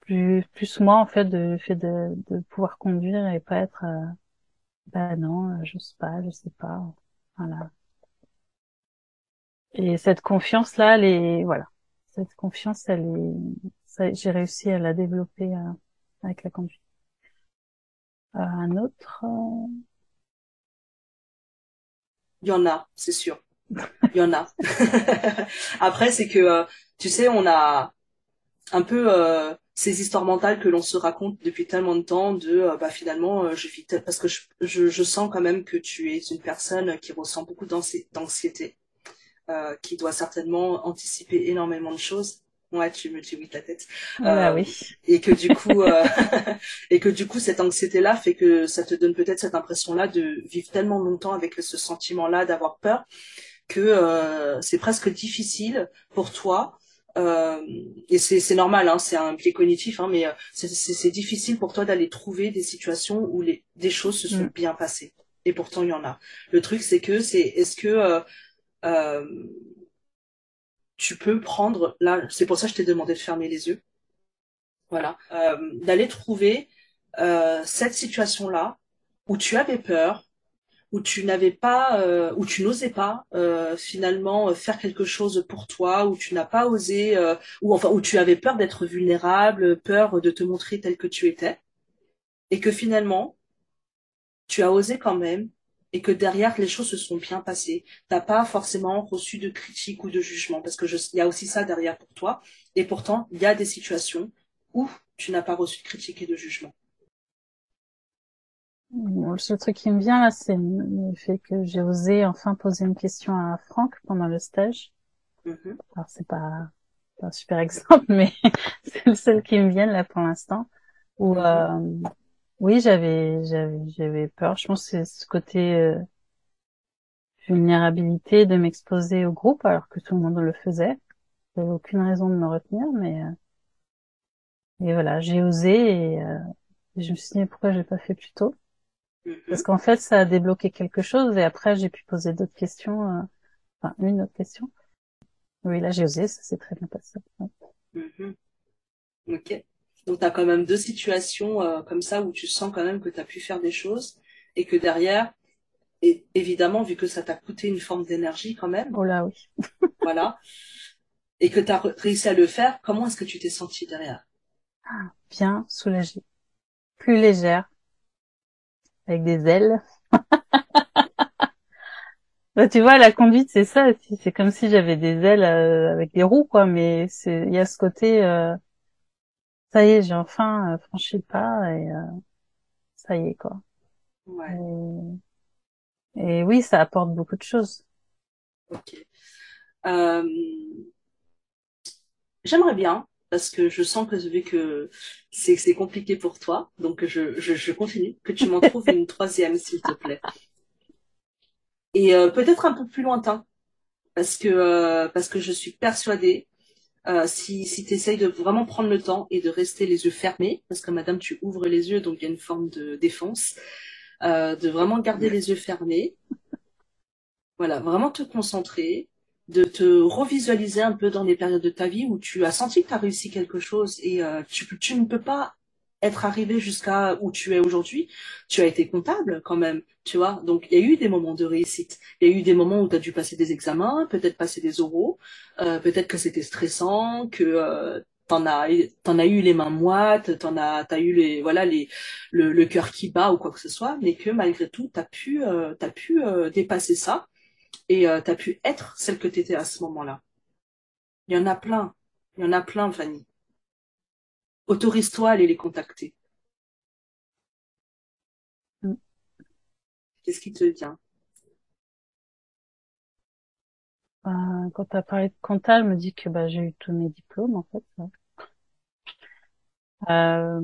plus plus moi en fait de fait de, de pouvoir conduire et pas être euh, bah non je sais pas je sais pas. Voilà. Et cette confiance là elle est voilà. Cette confiance elle est j'ai réussi à la développer euh, avec la conduite. Euh, un autre euh, il y en a c'est sûr. Il y en a. [LAUGHS] Après, c'est que, euh, tu sais, on a un peu euh, ces histoires mentales que l'on se raconte depuis tellement de temps de, euh, bah finalement, je vis parce que je, je, je, sens quand même que tu es une personne qui ressent beaucoup d'anxiété, qui doit certainement anticiper énormément de choses. Ouais, tu me dis oui ta tête. Ah oui. Et que du coup, [LAUGHS] [LAUGHS] et que du coup, cette anxiété-là fait que ça te donne peut-être cette impression-là de vivre tellement longtemps avec ce sentiment-là, d'avoir peur, que euh, c'est presque difficile pour toi euh, et c'est normal, hein, c'est un biais cognitif, hein, mais euh, c'est difficile pour toi d'aller trouver des situations où les, des choses se sont mm. bien passées. Et pourtant, il y en a. Le truc, c'est que c'est est-ce que euh, euh, tu peux prendre là, c'est pour ça que je t'ai demandé de fermer les yeux. Voilà, d'aller trouver cette situation-là où tu avais peur, où tu n'avais pas, euh, où tu n'osais pas euh, finalement euh, faire quelque chose pour toi, où tu n'as pas osé, ou enfin où tu avais peur d'être vulnérable, peur de te montrer tel que tu étais, et que finalement tu as osé quand même, et que derrière les choses se sont bien passées. T'as pas forcément reçu de critiques ou de jugements, parce que il y a aussi ça derrière pour toi, et pourtant il y a des situations où tu n'as pas reçu de critiques et de jugements le seul truc qui me vient là, c'est le fait que j'ai osé enfin poser une question à Franck pendant le stage. Mm-hmm. Alors c'est pas, un super [LAUGHS] exemple, mais [LAUGHS] c'est le seul qui me vient là pour l'instant. Où mm-hmm. euh, oui, j'avais j'avais j'avais peur. Je pense que c'est ce côté euh, vulnérabilité de m'exposer au groupe alors que tout le monde le faisait. J'avais aucune raison de me retenir, mais euh, et voilà, j'ai osé et, et, je me suis dit pourquoi je l'ai pas fait plus tôt? Parce qu'en fait, ça a débloqué quelque chose et après, j'ai pu poser d'autres questions, euh, enfin, une autre question. Oui, là, j'ai osé, ça s'est très bien passé. Mm-hmm. Ok. Donc, tu as quand même deux situations euh, comme ça où tu sens quand même que tu as pu faire des choses et que derrière, et évidemment, vu que ça t'a coûté une forme d'énergie quand même. Oh là, oui. [LAUGHS] voilà. Et que tu as réussi à le faire, comment est-ce que tu t'es sentie derrière? Ah, Bien, soulagée. Plus légère, avec des ailes. [LAUGHS] bah, tu vois, la conduite, c'est ça C'est comme si j'avais des ailes euh, avec des roues, quoi. Mais c'est, il y a ce côté, euh, ça y est, j'ai enfin euh, franchi le pas et ça y est, quoi. Ouais. Et, oui, ça apporte beaucoup de choses. Ok. J'aimerais bien parce que je sens que vu que c'est c'est compliqué pour toi, donc je, je, je continue, que tu m'en trouves une troisième s'il te plaît. Et euh, peut-être un peu plus lointain, parce que euh, parce que je suis persuadée, euh, si si tu essayes de vraiment prendre le temps et de rester les yeux fermés, parce que madame tu ouvres les yeux, donc il y a une forme de défense, de vraiment garder les yeux fermés. Voilà, vraiment te concentrer, de te revisualiser un peu dans les périodes de ta vie où tu as senti que tu as réussi quelque chose et euh, tu, tu ne peux pas être arrivé jusqu'à où tu es aujourd'hui, tu as été comptable quand même, tu vois. Donc il y a eu des moments de réussite. Il y a eu des moments où tu as dû passer des examens, peut-être passer des oraux, euh, peut-être que c'était stressant, que euh, t'en as t'en as eu les mains moites, t'en as t'as eu les voilà les le, le cœur qui bat ou quoi que ce soit, mais que malgré tout t'as pu euh, t'as pu dépasser ça et euh, t'as pu être celle que t'étais à ce moment-là. Il y en a plein, il y en a plein, Fanny. Autorise-toi à aller les contacter. Mm. Qu'est-ce qui te vient? Euh, quand tu as parlé de compta, je me dis que bah, j'ai eu tous mes diplômes en fait. ouais. Euh,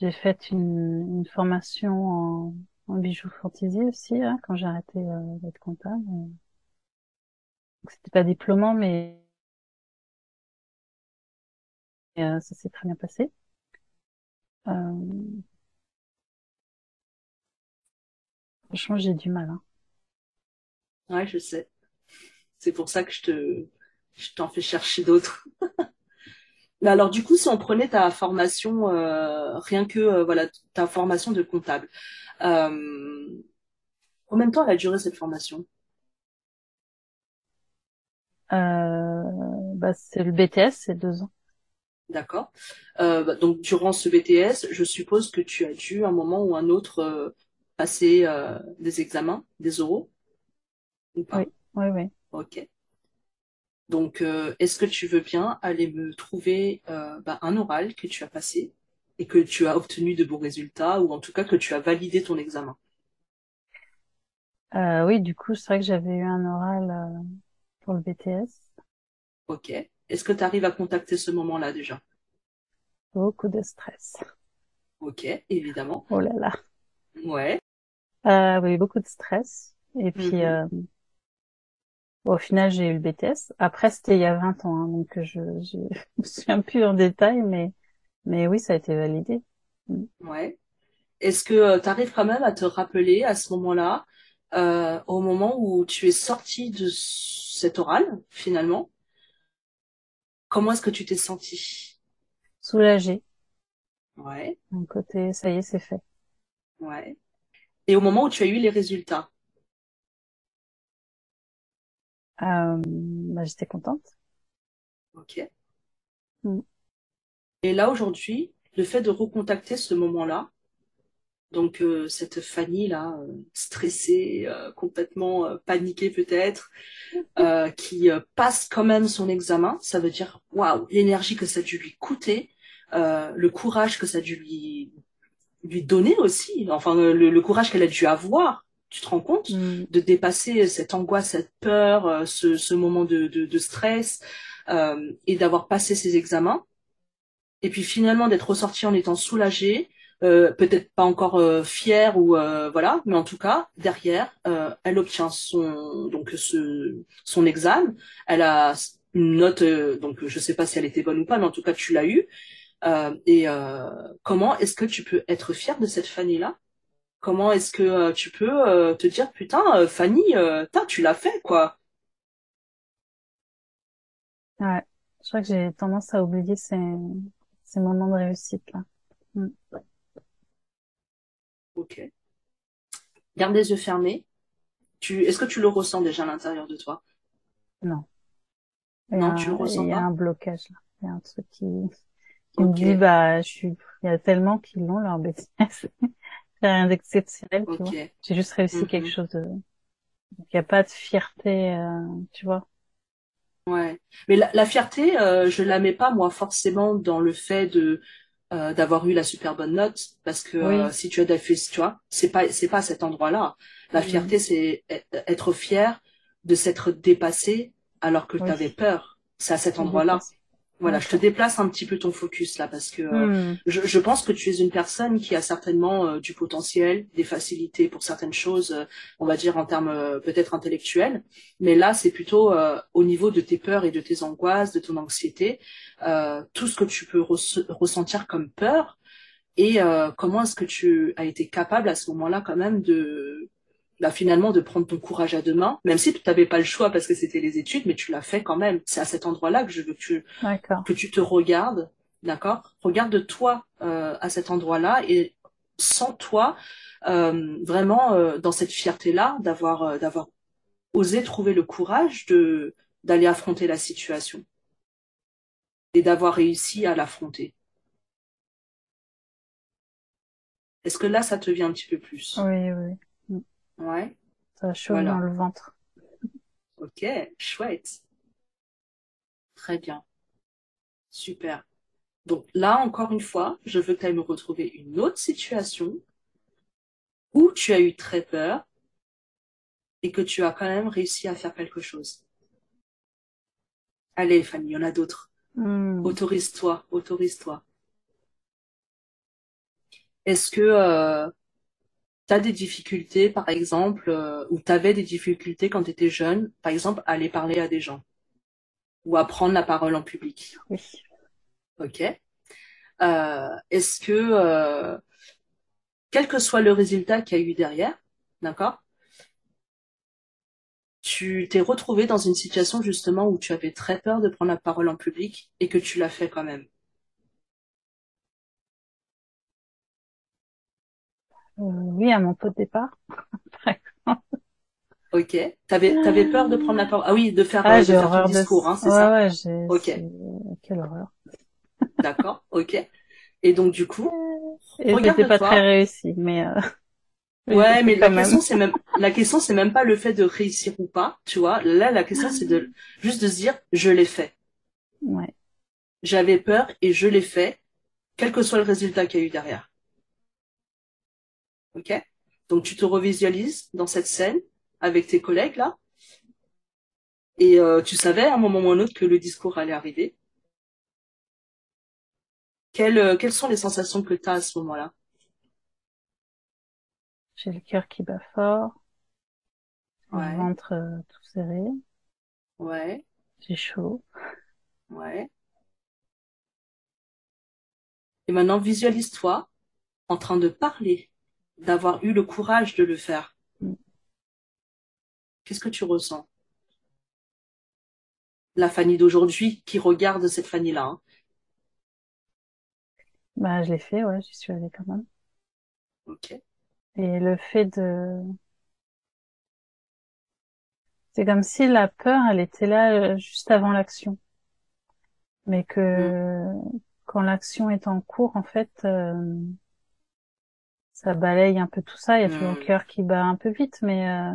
j'ai fait une, une formation en, en bijoux fantaisie aussi quand j'ai arrêté euh, d'être comptable. C'était pas diplômant, mais euh, ça s'est très bien passé. Euh, franchement, j'ai du mal. Hein. Ouais, je sais. C'est pour ça que je te je t'en fais chercher d'autres. [LAUGHS] Mais alors du coup, si on prenait ta formation, euh, rien que euh, voilà ta formation de comptable, euh, combien de temps elle a duré cette formation? Euh, bah, c'est le BTS, c'est deux ans. D'accord. Euh, bah, donc durant ce BTS, je suppose que tu as dû à un moment ou un autre euh, passer euh, des examens, des oraux ou Oui, pas? oui, oui. Ok. Donc euh, est-ce que tu veux bien aller me trouver euh, bah, un oral que tu as passé? Et que tu as obtenu de bons résultats ou en tout cas que tu as validé ton examen? Euh, oui, du coup, c'est vrai que j'avais eu un oral euh, pour le BTS. Ok. Est-ce que tu arrives à contacter ce moment-là déjà? Beaucoup de stress. Ok, évidemment. Oh là là. Ouais. Euh, oui, beaucoup de stress. Et puis, euh, au final, j'ai eu le BTS. Après, c'était il y a 20 ans, hein, donc je, je [LAUGHS] me souviens plus en détail, mais, mais oui, ça a été validé. Mm. Ouais. Est-ce que tu arrives quand même à te rappeler à ce moment-là, euh, au moment où tu es sorti de cet oral, finalement, comment est-ce que tu t'es senti? Soulagée. Ouais, D'un côté, ça y est, c'est fait. ouais. Et au moment où tu as eu les résultats, Euh, bah, j'étais contente. ok. Mm. Et là, aujourd'hui, le fait de recontacter ce moment-là, donc euh, cette Fanny là, euh, stressée, euh, complètement paniquée peut-être, qui passe quand même son examen, ça veut dire waouh, l'énergie que ça a dû lui coûter, le courage que ça a dû lui lui donner aussi, enfin le, le courage qu'elle a dû avoir. Tu te rends compte Mm. de dépasser cette angoisse, cette peur, ce, ce moment de, de, de stress et d'avoir passé ses examens et puis finalement d'être ressortie en étant soulagée, euh, peut-être pas encore euh, fière ou euh, voilà, mais en tout cas derrière, euh, elle obtient son donc ce son examen, elle a une note donc je sais pas si elle était bonne ou pas, mais en tout cas tu l'as eu. Et comment est-ce que tu peux être fière de cette Fanny-là? Comment est-ce que tu peux te dire putain Fanny, tu l'as fait quoi? Ouais. Je crois que j'ai tendance à oublier ces, ces moments de réussite là. Mm. Ok. Garde les yeux fermés. Tu est-ce que tu le ressens déjà à l'intérieur de toi? Non. Non, tu le ressens il y a pas? un blocage là. Il y a un truc qui, qui me dit, bah, je suis, il y a tellement qui l'ont, leur BTS. C'est [LAUGHS] rien d'exceptionnel, tu vois. J'ai juste réussi quelque Mhm. chose de, il n'y a pas de fierté, euh, tu vois. Ouais. Mais la, la fierté, euh, je la mets pas moi forcément dans le fait de euh, d'avoir eu la super bonne note, parce que euh, si tu as des fils, tu vois, c'est pas c'est pas à cet endroit-là. La Mhm. fierté, c'est e- être fier de s'être dépassé alors que tu avais peur. C'est à cet endroit-là. Voilà, je te déplace un petit peu ton focus là parce que euh, Hmm. je, je pense que tu es une personne qui a certainement euh, du potentiel, des facilités pour certaines choses, euh, on va dire en termes peut-être intellectuels, mais là c'est plutôt au niveau de tes peurs et de tes angoisses, de ton anxiété, euh, tout ce que tu peux res- ressentir comme peur et euh, comment est-ce que tu as été capable à ce moment-là quand même de bah, finalement de prendre ton courage à deux mains, même si tu n'avais pas le choix parce que c'était les études, mais tu l'as fait quand même. C'est à cet endroit-là que je veux que tu, que tu te regardes, d'accord? Regarde-toi euh, à cet endroit-là et sens-toi euh, vraiment euh, dans cette fierté-là d'avoir euh, d'avoir osé trouver le courage de d'aller affronter la situation et d'avoir réussi à l'affronter. Est-ce que là, ça te vient un petit peu plus? Oui, oui. Ouais. Ça chaud dans le ventre. Ok, chouette. Très bien. Super. Donc là, encore une fois, je veux que tu ailles me retrouver une autre situation où tu as eu très peur et que tu as quand même réussi à faire quelque chose. Allez, Fanny, il y en a d'autres. Hmm. Autorise-toi, autorise-toi. Est-ce que euh, tu as des difficultés, par exemple, euh, ou tu avais des difficultés quand tu étais jeune, par exemple, à aller parler à des gens ou à prendre la parole en public Oui. Ok. Euh, Est-ce que, euh, quel que soit le résultat qu'il y a eu derrière, d'accord, tu t'es retrouvé dans une situation justement où tu avais très peur de prendre la parole en public et que tu l'as fait quand même? Oui, à mon pot de départ. [LAUGHS] ok. T'avais, avais peur de prendre la parole? Ah oui, de faire, ah, euh, discours, hein, c'est ça? Ouais, j'ai. Ok. Quelle horreur. [LAUGHS] D'accord. Ok. Et donc du coup, et c'était pas très réussi, mais. Euh... [LAUGHS] Ouais, mais la question c'est même la question c'est même pas le fait de réussir ou pas, tu vois. Là, la question c'est de juste de se dire je l'ai fait. Ouais. J'avais peur et je l'ai fait, quel que soit le résultat qu'il y a eu derrière. Ok Donc tu te revisualises dans cette scène avec tes collègues là. Et euh, tu savais à un moment ou à un autre que le discours allait arriver. Quelles, euh, quelles sont les sensations que tu as à ce moment-là? J'ai le cœur qui bat fort. Ouais. Le ventre euh, tout serré. Ouais. J'ai chaud. Ouais. Et maintenant, visualise-toi en train de parler d'avoir eu le courage de le faire. Qu'est-ce que tu ressens? La Fanny d'aujourd'hui qui regarde cette Fanny-là. Hein. Bah, je l'ai fait, ouais, j'y suis allée quand même. Ok. Et le fait de... C'est comme si la peur, elle était là euh, juste avant l'action. Mais que mm. quand l'action est en cours, en fait, euh, ça balaye un peu tout ça. Il y a toujours le mm. cœur qui bat un peu vite, mais euh,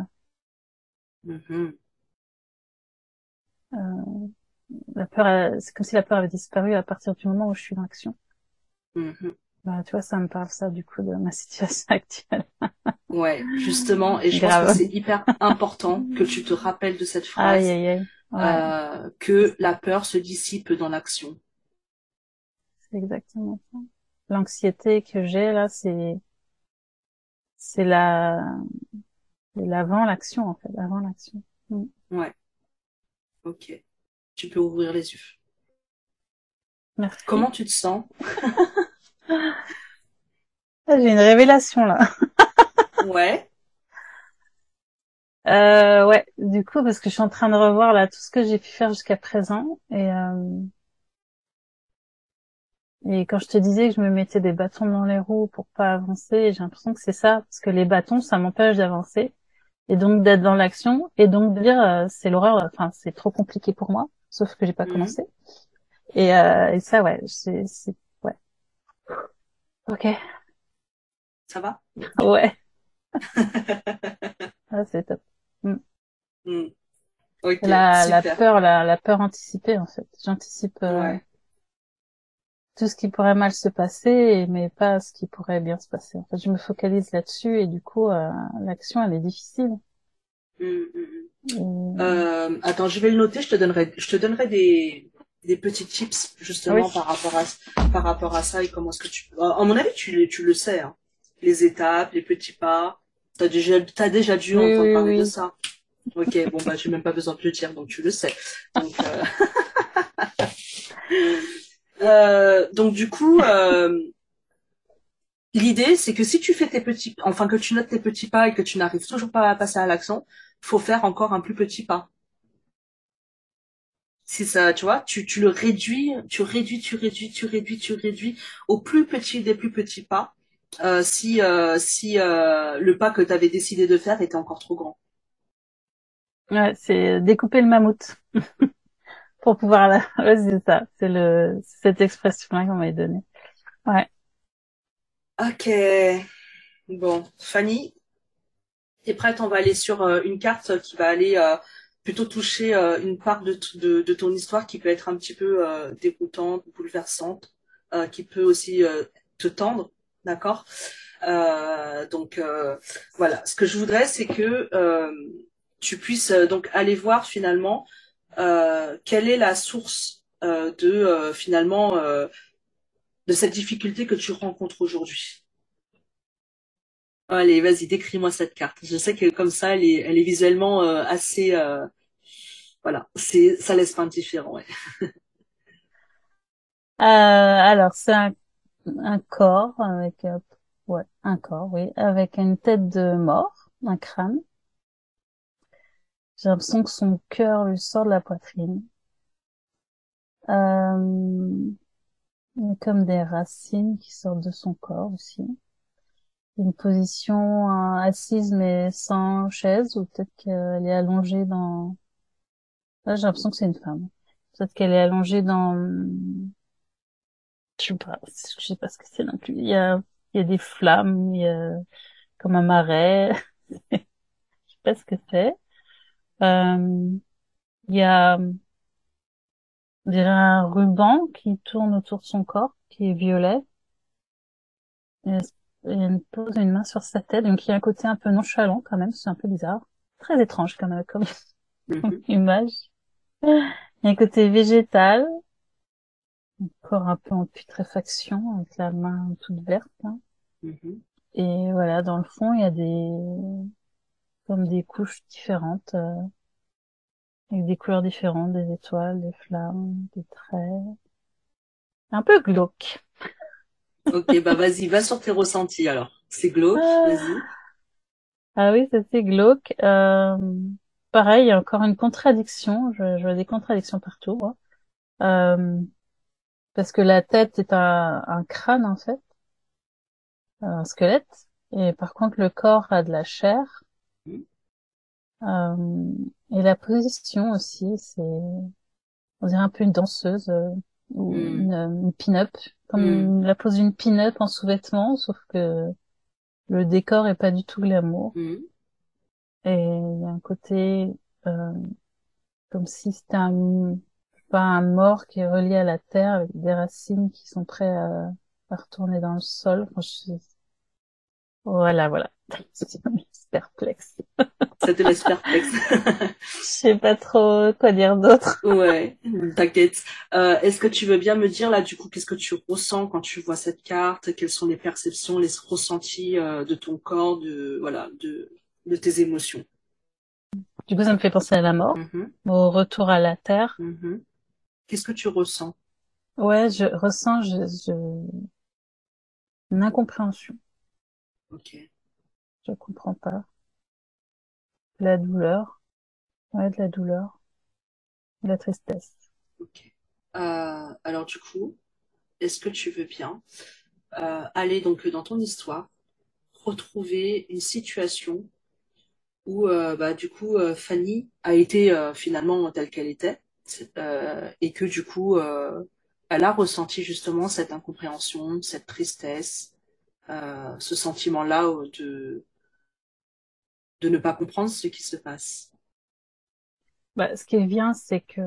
mm-hmm. euh, la peur, c'est comme si la peur avait disparu à partir du moment où je suis dans l'action. Mm-hmm. Bah, tu vois, ça me parle ça du coup de ma [LAUGHS] situation actuelle. ouais, justement, et je pense que c'est hyper important que tu te rappelles de cette phrase, aïe, aïe, Euh, que la peur se dissipe dans l'action. C'est exactement ça. L'anxiété que j'ai là, c'est c'est la l'avant l'action en fait, avant l'action. Mm. Ouais. Ok. Tu peux ouvrir les yeux. Merci. Comment tu te sens? [LAUGHS] Ah, J'ai une révélation là. [LAUGHS] ouais. Euh, ouais, du coup, parce que je suis en train de revoir là tout ce que j'ai pu faire jusqu'à présent et euh, et quand je te disais que je me mettais des bâtons dans les roues pour pas avancer, j'ai l'impression que c'est ça, parce que les bâtons, ça m'empêche d'avancer, et donc d'être dans l'action, et donc de dire euh, c'est l'horreur, enfin c'est trop compliqué pour moi, sauf que j'ai pas mhm. commencé. Et, euh, et ça, ouais, c'est, ouais. Ok. Ça va? Ouais. [LAUGHS] ah, c'est top. Mm. Mm. la, la peur, la, la peur anticipée en fait. J'anticipe. Euh, ouais tout ce qui pourrait mal se passer, mais pas ce qui pourrait bien se passer. En fait, je me focalise là-dessus et du coup, euh, l'action, elle est difficile. Mmh, mmh, mmh. Euh, attends, je vais le noter. Je te donnerai, je te donnerai des, des petits tips justement par rapport à par rapport à ça et comment est-ce que tu. À mon avis, tu tu le sais. Hein. Les étapes, les petits pas. T'as déjà t'as déjà dû entendre parler de ça. Ok, bon bah j'ai même pas besoin de le dire, donc tu le sais. Donc, [LAUGHS] [LAUGHS] euh... Donc du coup, euh, l'idée, c'est que si tu fais tes petits, enfin que tu notes tes petits pas et que tu n'arrives toujours pas à passer à l'action, faut faire encore un plus petit pas. C'est ça, tu vois, tu, le réduis, tu réduis, tu réduis, tu réduis, tu réduis au plus petit des plus petits pas. Euh, si si le pas que tu avais décidé de faire était encore trop grand. Ouais, c'est découper le mammouth [LAUGHS] pour pouvoir la. [LAUGHS] C'est ça, c'est le cette expression-là qu'on m'a donnée. Ouais. Ok. Bon, Fanny, t'es prête? On va aller sur euh, une carte qui va aller euh, plutôt toucher euh, une part de, de, de, ton histoire qui peut être un petit peu dégoûtante, bouleversante, qui peut aussi te tendre, d'accord? Donc voilà, ce que je voudrais, c'est que tu puisses donc aller voir finalement quelle est la source de finalement de cette difficulté que tu rencontres aujourd'hui? Allez, vas-y, décris-moi cette carte. Je sais que comme ça, elle est, elle est visuellement euh, assez, euh, voilà, c'est, ça laisse pas indifférent. Ouais. [LAUGHS] Euh, alors, c'est un, un, corps avec, euh, ouais, un corps, oui, avec une tête de mort, un crâne. J'ai l'impression que son cœur lui sort de la poitrine. Euh, il y a comme des racines qui sortent de son corps aussi. Une position euh, assise mais sans chaise ou peut-être qu'elle est allongée dans... Là, j'ai l'impression que c'est une femme. Peut-être qu'elle est allongée dans... Je sais pas, je sais pas ce que c'est non plus. Il y a, il y a des flammes, il y a comme un marais. [LAUGHS] je sais pas ce que c'est. Euh, il y a y a un ruban qui tourne autour de son corps, qui est violet. Et il pose une main sur sa tête, donc il y a un côté un peu nonchalant quand même, c'est un peu bizarre. Très étrange quand même comme mhm. [LAUGHS] image. Il y a un côté végétal, encore un peu en putréfaction, avec la main toute verte. Hein. Mhm. Et voilà, dans le fond, il y a des comme des couches différentes. Euh, avec des couleurs différentes, des étoiles, des flammes, des traits. Un peu glauque. [LAUGHS] Ok, bah vas-y, va sur tes ressentis alors. C'est glauque, ah. vas-y. Ah oui, c'est glauque. Euh, pareil, il y a encore une contradiction. Je, je vois des contradictions partout. Euh, parce que la tête est un, un crâne en fait, un squelette, et par contre le corps a de la chair. Euh, et la position aussi, c'est, on dirait un peu une danseuse euh, ou hmm. une, une pin-up, comme hmm. la pose d'une pin-up en sous-vêtements, sauf que le décor est pas du tout glamour. Hmm. Et il y a un côté euh, comme si c'était un pas un mort qui est relié à la terre avec des racines qui sont prêts à, à retourner dans le sol. Voilà, voilà. C'est [LAUGHS] perplexe. Ça te laisse perplexe. [LAUGHS] Je sais pas trop quoi dire d'autre. Ouais, t'inquiète. Euh, Est-ce que tu veux bien me dire là du coup qu'est-ce que tu ressens quand tu vois cette carte? Quelles sont les perceptions, les ressentis euh, de ton corps, de voilà, de, de tes émotions? Du coup, ça me fait penser à la mort, mm-hmm. au retour à la terre. Mm-hmm. Qu'est-ce que tu ressens? Ouais, je ressens je, je... une incompréhension. Ok. Je comprends pas. De la douleur. Ouais, de la douleur. De la tristesse. Ok. Euh, alors du coup, est-ce que tu veux bien euh, aller donc dans ton histoire, retrouver une situation où euh, bah, du coup euh, Fanny a été euh, finalement telle qu'elle était et que du coup elle a ressenti justement cette incompréhension, cette tristesse, ce sentiment-là de de ne pas comprendre ce qui se passe bah, Ce qui est bien, c'est que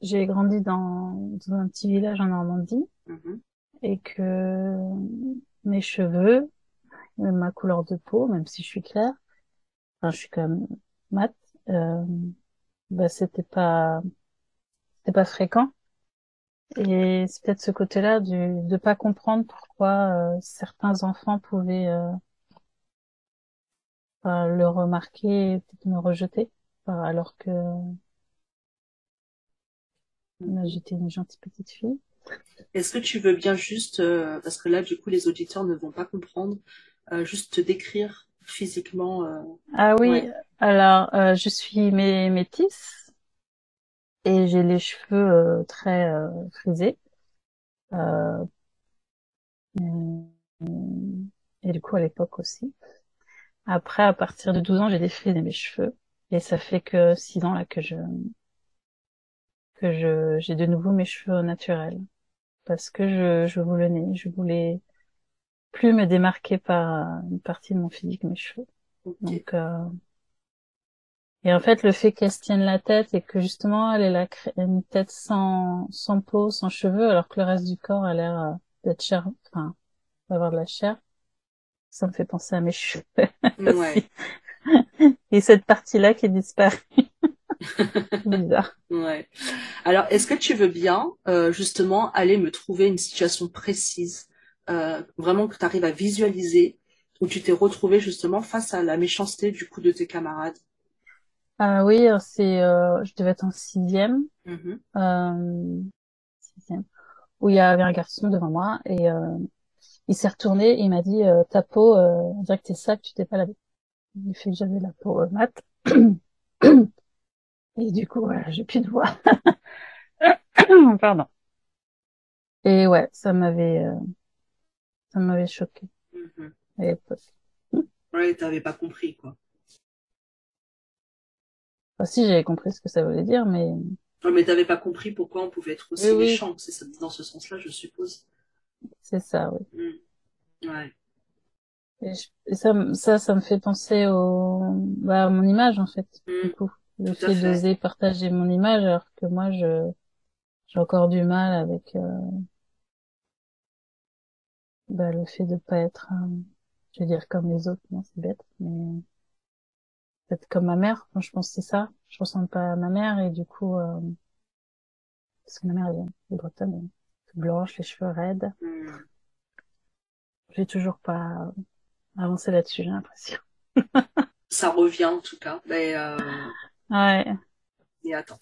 j'ai grandi dans, un petit village en Normandie mm-hmm. et que mes cheveux, ma couleur de peau, même si je suis claire, enfin je suis quand même mat, euh, bah c'était pas c'était pas fréquent. Et c'est peut-être ce côté-là du de pas comprendre pourquoi euh, certains enfants pouvaient euh, le remarquer et peut-être me rejeter, alors que j'étais une gentille petite fille. Est-ce que tu veux bien juste, euh, parce que là, du coup, les auditeurs ne vont pas comprendre, euh, juste te décrire physiquement. euh, Ah oui, Ouais. alors euh, je suis mé- métisse et j'ai les cheveux euh, très euh, frisés. Euh, et du coup à l'époque aussi. Après, à partir de 12 ans, j'ai défrisé mes cheveux et ça fait que 6 ans là que je que je j'ai de nouveau mes cheveux naturels parce que je je voulais je voulais plus me démarquer par une partie de mon physique, mes cheveux. Donc, euh, et en fait, le fait qu'elle se tienne la tête et que justement, elle ait la une tête sans, sans peau, sans cheveux, alors que le reste du corps a l'air euh, d'être chair, enfin, d'avoir de la chair, ça me fait penser à mes cheveux. Ouais, [LAUGHS] Et cette partie-là qui est disparue. C'est [LAUGHS] bizarre. ouais. Alors, est-ce que tu veux bien, euh, justement, aller me trouver une situation précise, euh, vraiment que tu arrives à visualiser, où tu t'es retrouvé justement face à la méchanceté du coup de tes camarades? Ah oui, c'est, euh, je devais être en sixième, Mhm. euh, sixième, où il y avait un garçon devant moi et euh, il s'est retourné et il m'a dit euh, ta peau, euh, on dirait que t'es sale, tu t'es pas lavé. Il fait que j'avais la peau euh, mate. [COUGHS] Et du coup, voilà, j'ai plus de voix. [COUGHS] Pardon. Et ouais, ça m'avait, euh, ça m'avait choqué Mhm. à l'époque. Ouais, t'avais pas compris, quoi. Enfin, si j'avais compris ce que ça voulait dire, mais Ouais, mais t'avais pas compris pourquoi on pouvait être aussi Oui, oui. méchant. C'est ça- dans ce sens-là, je suppose. c'est ça, oui. Mm. Ouais. Et, je- et ça, ça, ça me fait penser au, bah, à mon image en fait. Mm. Du coup, le Tout à fait fait. d'oser partager mon image, alors que moi, je, j'ai encore du mal avec euh, bah, le fait de pas être, euh, je veux dire comme les autres. Non, c'est bête, mais peut-être comme ma mère. Moi, je pense que c'est ça. Je ressemble pas à ma mère et du coup, euh, parce que ma mère elle est bretonne, elle est blanche, les cheveux raides. Mm. J'ai toujours pas avancé là-dessus, j'ai l'impression. [LAUGHS] Ça revient en tout cas. Mais, euh, Ouais. mais attends,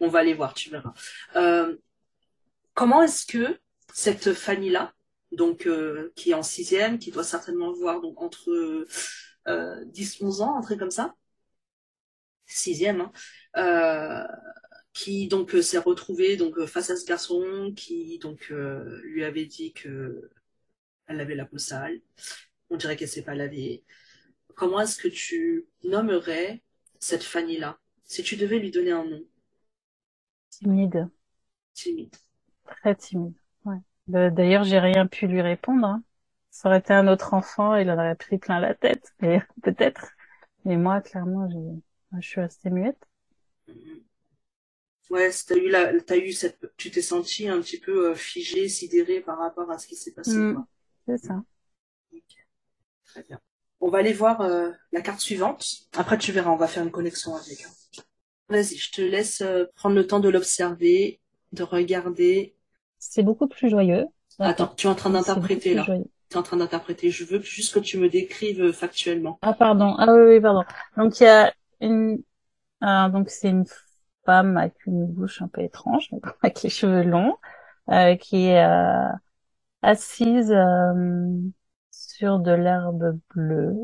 on va aller voir, tu verras. Euh, comment est-ce que cette famille-là, donc euh, qui est en sixième, qui doit certainement avoir donc entre euh, 10-11 ans, un truc comme ça, sixième, hein, euh, qui donc euh, s'est retrouvée donc euh, face à ce garçon qui donc euh, lui avait dit que elle avait la peau sale. On dirait qu'elle s'est pas lavée. Comment est-ce que tu nommerais cette Fanny-là si tu devais lui donner un nom? Timide. timide Très timide. Ouais. D'ailleurs, j'ai rien pu lui répondre. hein. Ça aurait été un autre enfant, il en aurait pris plein la tête, mais [LAUGHS] peut-être. Mais moi, clairement, j'ai, je suis restée muette. Ouais, t'as eu la, t'as eu cette, tu t'es senti un petit peu euh, figé, sidéré par rapport à ce qui s'est passé, Mm. quoi. C'est ça. Très bien. On va aller voir euh, la carte suivante. Après, tu verras, on va faire une connexion avec. hein. Vas-y, je te laisse euh, prendre le temps de l'observer, de regarder. C'est beaucoup plus joyeux. Attends, tu es en train d'interpréter là. Tu es en train d'interpréter. Je veux juste que tu me décrives factuellement. Ah, pardon. Ah oui, oui, pardon. Donc, il y a une, ah, donc c'est une femme avec une bouche un peu étrange, donc, [LAUGHS] avec les cheveux longs, euh, qui est euh, assise euh, sur de l'herbe bleue,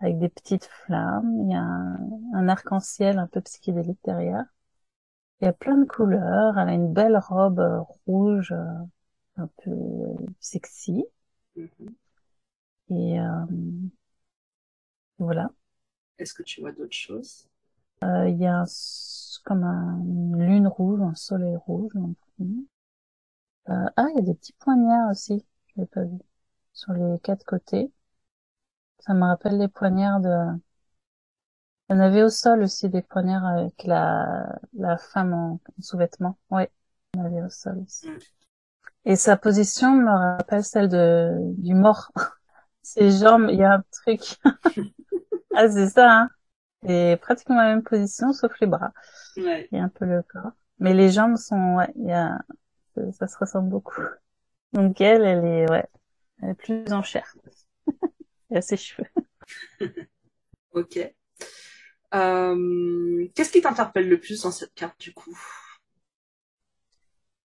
avec des petites flammes. Il y a un, un arc-en-ciel un peu psychédélique derrière. Il y a plein de couleurs. Elle a une belle robe euh, rouge, euh, un peu sexy. Mhm. Et euh, voilà. Est-ce que tu vois d'autres choses? Euh, il y a comme un, une lune rouge, un soleil rouge. Euh, ah, il y a des petits poignards aussi. Je l'ai pas vu. Sur les quatre côtés. Ça me rappelle les poignards de... Il y en avait au sol aussi des poignards avec la, la femme en, en sous-vêtements. Ouais, il y en avait au sol aussi. Et sa position me rappelle celle de, du mort. [LAUGHS] Ses jambes, il y a un truc. [LAUGHS] ah, c'est ça, hein. C'est pratiquement la même position, sauf les bras. Ouais. A un peu le corps. Mais les jambes sont, ouais, il y a, ça, ça se ressemble beaucoup. Donc elle, elle est, ouais, elle est plus en chair. Il y a ses cheveux. [LAUGHS] Ok. Euh, Qu'est-ce qui t'interpelle le plus dans cette carte du coup?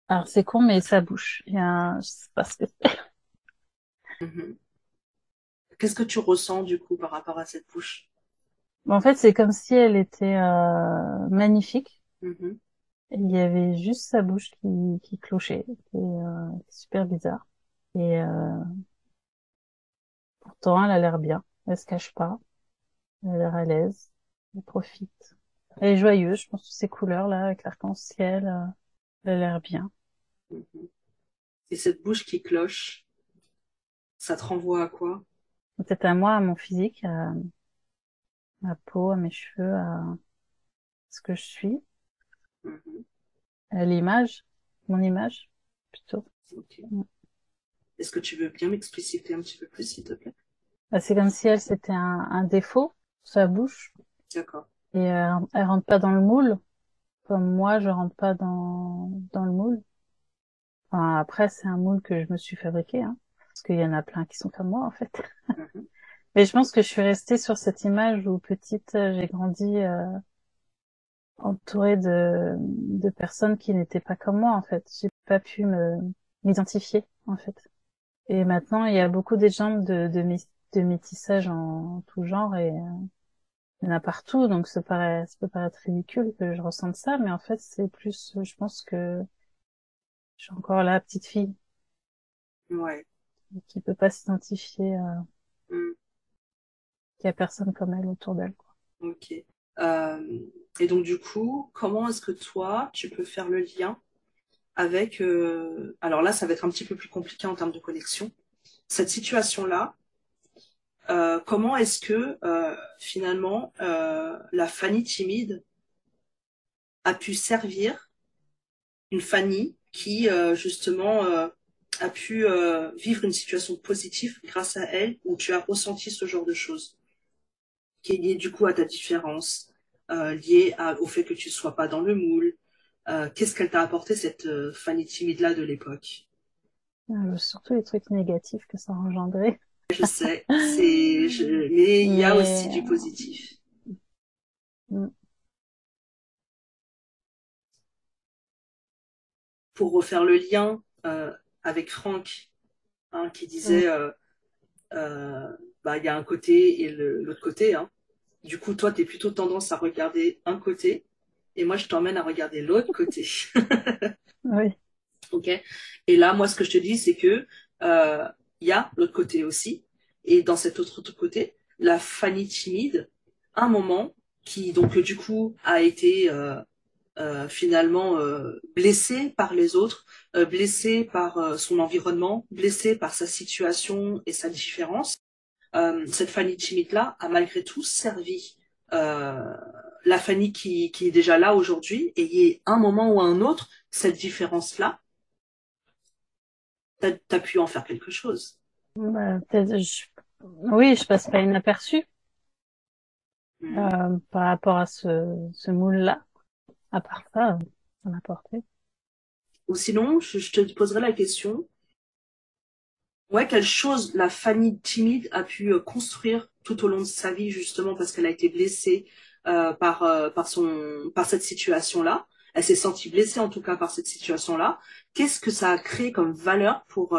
Alors c'est con, mais ça bouge. Il y a, je sais pas ce que c'est. Mhm. Qu'est-ce que tu ressens du coup par rapport à cette bouche? En fait, c'est comme si elle était euh, magnifique. Mhm. Et il y avait juste sa bouche qui, qui clochait, est euh, super bizarre. Et euh, pourtant, elle a l'air bien. Elle se cache pas. Elle a l'air à l'aise. Elle profite. Elle est joyeuse. Je pense que ces couleurs là, avec l'arc-en-ciel, euh, elle a l'air bien. Mhm. Et cette bouche qui cloche, ça te renvoie à quoi? Peut-être à moi, à mon physique, à ma peau, à mes cheveux, à ce que je suis, à l'image, mon image, plutôt. Est-ce que tu veux bien m'expliciter un petit peu plus, s'il te plaît? Bah, c'est comme si elle, c'était un, un défaut, sa bouche, D'accord. et euh, elle rentre pas dans le moule, comme moi, je rentre pas dans, dans le moule. Enfin, après, c'est un moule que je me suis fabriqué, hein, parce qu'il y en a plein qui sont comme moi, en fait. Mhm. [LAUGHS] Mais je pense que je suis restée sur cette image où petite, euh, j'ai grandi euh, entourée de, de personnes qui n'étaient pas comme moi, en fait. J'ai pas pu me m'identifier, en fait. Et maintenant, il y a beaucoup d'exemples de, de, mé- de métissage en tout genre et euh, il y en a partout, donc ça paraît, ça peut paraître ridicule que je ressente ça, mais en fait, c'est plus, je pense que je suis encore la petite fille Ouais. Qui peut pas s'identifier, euh, qu'il y a personne comme elle autour d'elle, quoi. Ok. Euh, et donc du coup, comment est-ce que toi, tu peux faire le lien avec... euh, Alors là, ça va être un petit peu plus compliqué en termes de connexion. Cette situation-là, comment est-ce que finalement la Fanny timide a pu servir une Fanny qui justement a pu euh, vivre une situation positive grâce à elle, où tu as ressenti ce genre de choses, qui est lié du coup à ta différence, euh, lié à- au fait que tu ne sois pas dans le moule. Euh, Qu'est-ce qu'elle t'a apporté cette euh, Fanny timide-là de l'époque? Euh, surtout les trucs négatifs que ça a engendré. Je sais, je... mais il y a Mais- aussi du positif. Mm. Pour refaire le lien euh, avec Franck, hein, qui disait, euh, euh, bah, il y a un côté et l'autre côté. Hein. Du coup, toi, tu es plutôt tendance à regarder un côté, et moi, je t'emmène à regarder l'autre [LAUGHS] côté. Oui. Ok. Et là, moi, ce que je te dis, c'est que euh, il y a l'autre côté aussi, et dans cet autre, autre côté, la Fanny timide, un moment qui donc du coup a été euh, euh, finalement euh, blessée par les autres, euh, blessée par euh, son environnement, blessée par sa situation et sa différence. Euh, cette Fanny timide là a malgré tout servi euh, la Fanny qui, qui est déjà là aujourd'hui, et il y a un moment ou un autre, cette différence là t'as as pu en faire quelque chose. Bah, je... Oui, je passe pas inaperçu Mm. euh, par rapport à ce, ce moule-là. À part ça, ça m'a porté. Ou sinon, je, te poserai la question, ouais, quelle chose la Fanny timide a pu euh, construire tout au long de sa vie, justement parce qu'elle a été blessée euh, par, euh, par, cette situation-là? Elle s'est sentie blessée en tout cas par cette situation-là. Qu'est-ce que ça a créé comme valeur pour,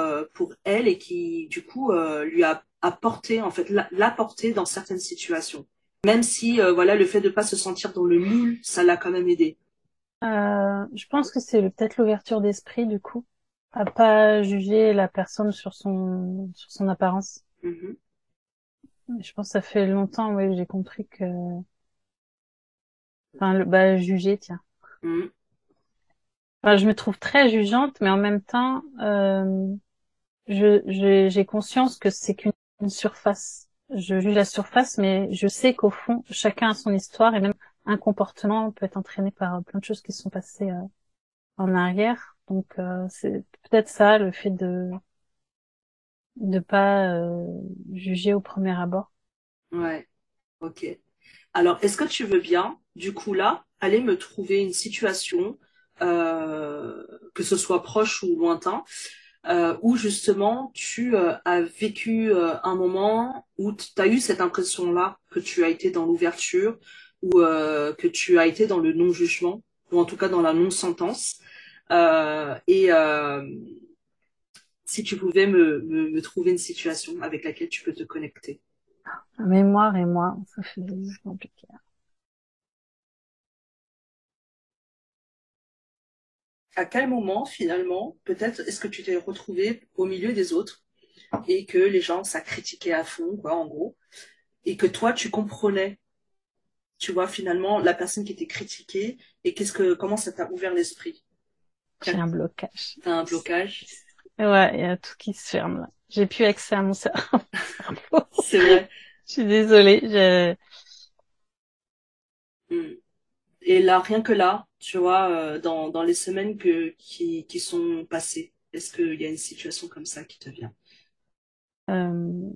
elle et qui, du coup, lui a apporté, en fait, l'a l'a porté dans certaines situations? Même si, voilà, le fait de pas se sentir dans le moule, ça l'a quand même aidé. Euh, je pense que c'est peut-être l'ouverture d'esprit, du coup, à pas juger la personne sur son, sur son apparence. Mhm. Je pense que ça fait longtemps, oui, j'ai compris que, enfin, le, bah, juger, tiens. Mhm. Enfin, je me trouve très jugeante, mais en même temps, euh, je, j'ai conscience que c'est qu'une une surface. Je juge la surface, mais je sais qu'au fond, chacun a son histoire et même un comportement peut être entraîné par plein de choses qui se sont passées euh, en arrière. Donc, euh, c'est peut-être ça, le fait de de pas euh, juger au premier abord. Ouais, ok. Alors, est-ce que tu veux bien, du coup, là, aller me trouver une situation, euh, que ce soit proche ou lointain, euh, où justement tu euh, as vécu euh, un moment où tu as eu cette impression-là que tu as été dans l'ouverture ou euh, que tu as été dans le non-jugement ou en tout cas dans la non-sentence. Euh, et euh, si tu pouvais me, me, me, trouver une situation avec laquelle tu peux te connecter. Mémoire et moi, ça fait compliqué. À quel moment, finalement, peut-être, est-ce que tu t'es retrouvé au milieu des autres et que les gens, ça critiquait à fond, quoi, en gros, et que toi, tu comprenais, tu vois, finalement, la personne qui était critiquée et qu'est-ce que, comment ça t'a ouvert l'esprit? J'ai un blocage. T'as un blocage? Ouais, il y a tout qui se ferme là. J'ai plus accès à mon cerveau. [LAUGHS] C'est vrai. Je suis désolée. Je... Hmm. Et là, rien que là, tu vois, euh, dans, dans les semaines que, qui, qui sont passées, est-ce qu'il y a une situation comme ça qui te vient? Euh...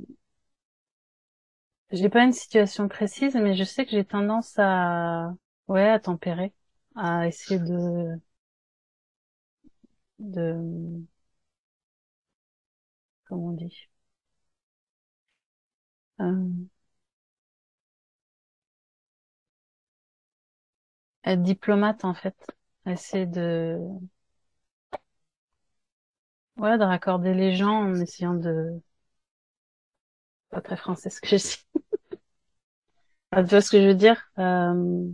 J'ai pas une situation précise, mais je sais que j'ai tendance à, ouais, à tempérer, à essayer de, de, comment on dit, euh... être diplomate en fait, essayer de, ouais, de raccorder les gens en essayant de pas très français ce que je dis. [LAUGHS] tu vois ce que je veux dire euh...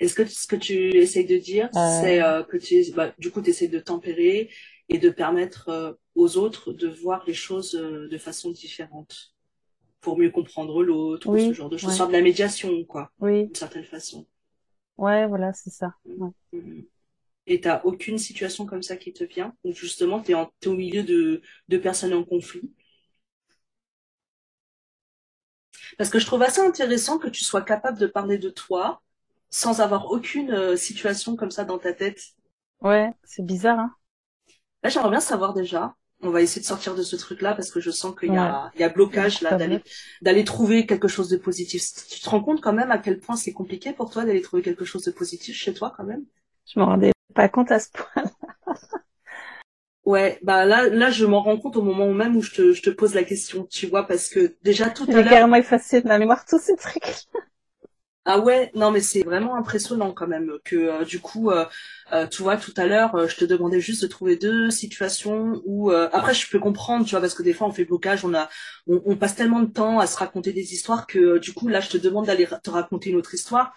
Est-ce que ce que tu essayes de dire, euh... c'est euh, que tu, bah, du coup, tu essayes de tempérer et de permettre aux autres de voir les choses de façon différente pour mieux comprendre l'autre, oui, ce genre de choses, ouais. de la médiation, quoi, oui. d'une certaine façon. Ouais, voilà, c'est ça. Ouais. Mmh. Et t'as aucune situation comme ça qui te vient, où justement t'es, en, t'es au milieu de, de personnes en conflit Parce que je trouve assez intéressant que tu sois capable de parler de toi sans avoir aucune euh, situation comme ça dans ta tête. Ouais, c'est bizarre, hein. Là, j'aimerais bien savoir déjà. On va essayer de sortir de ce truc-là parce que je sens qu'il y a, il y a blocage là d'aller, d'aller trouver quelque chose de positif. Tu te rends compte quand même à quel point c'est compliqué pour toi d'aller trouver quelque chose de positif chez toi quand même? Je me rendais pas compte à ce point. Ouais, bah là, là, je m'en rends compte au moment même où je te, je te pose la question, tu vois, parce que déjà tout à l'heure. Carrément effacé de ma mémoire tous ces trucs. Ah ouais, non mais c'est vraiment impressionnant quand même que euh, du coup, euh, euh, tu vois, tout à l'heure, je te demandais juste de trouver deux situations où après je peux comprendre, tu vois, parce que des fois on fait blocage, on a, on, on passe tellement de temps à se raconter des histoires que du coup là je te demande d'aller te raconter une autre histoire.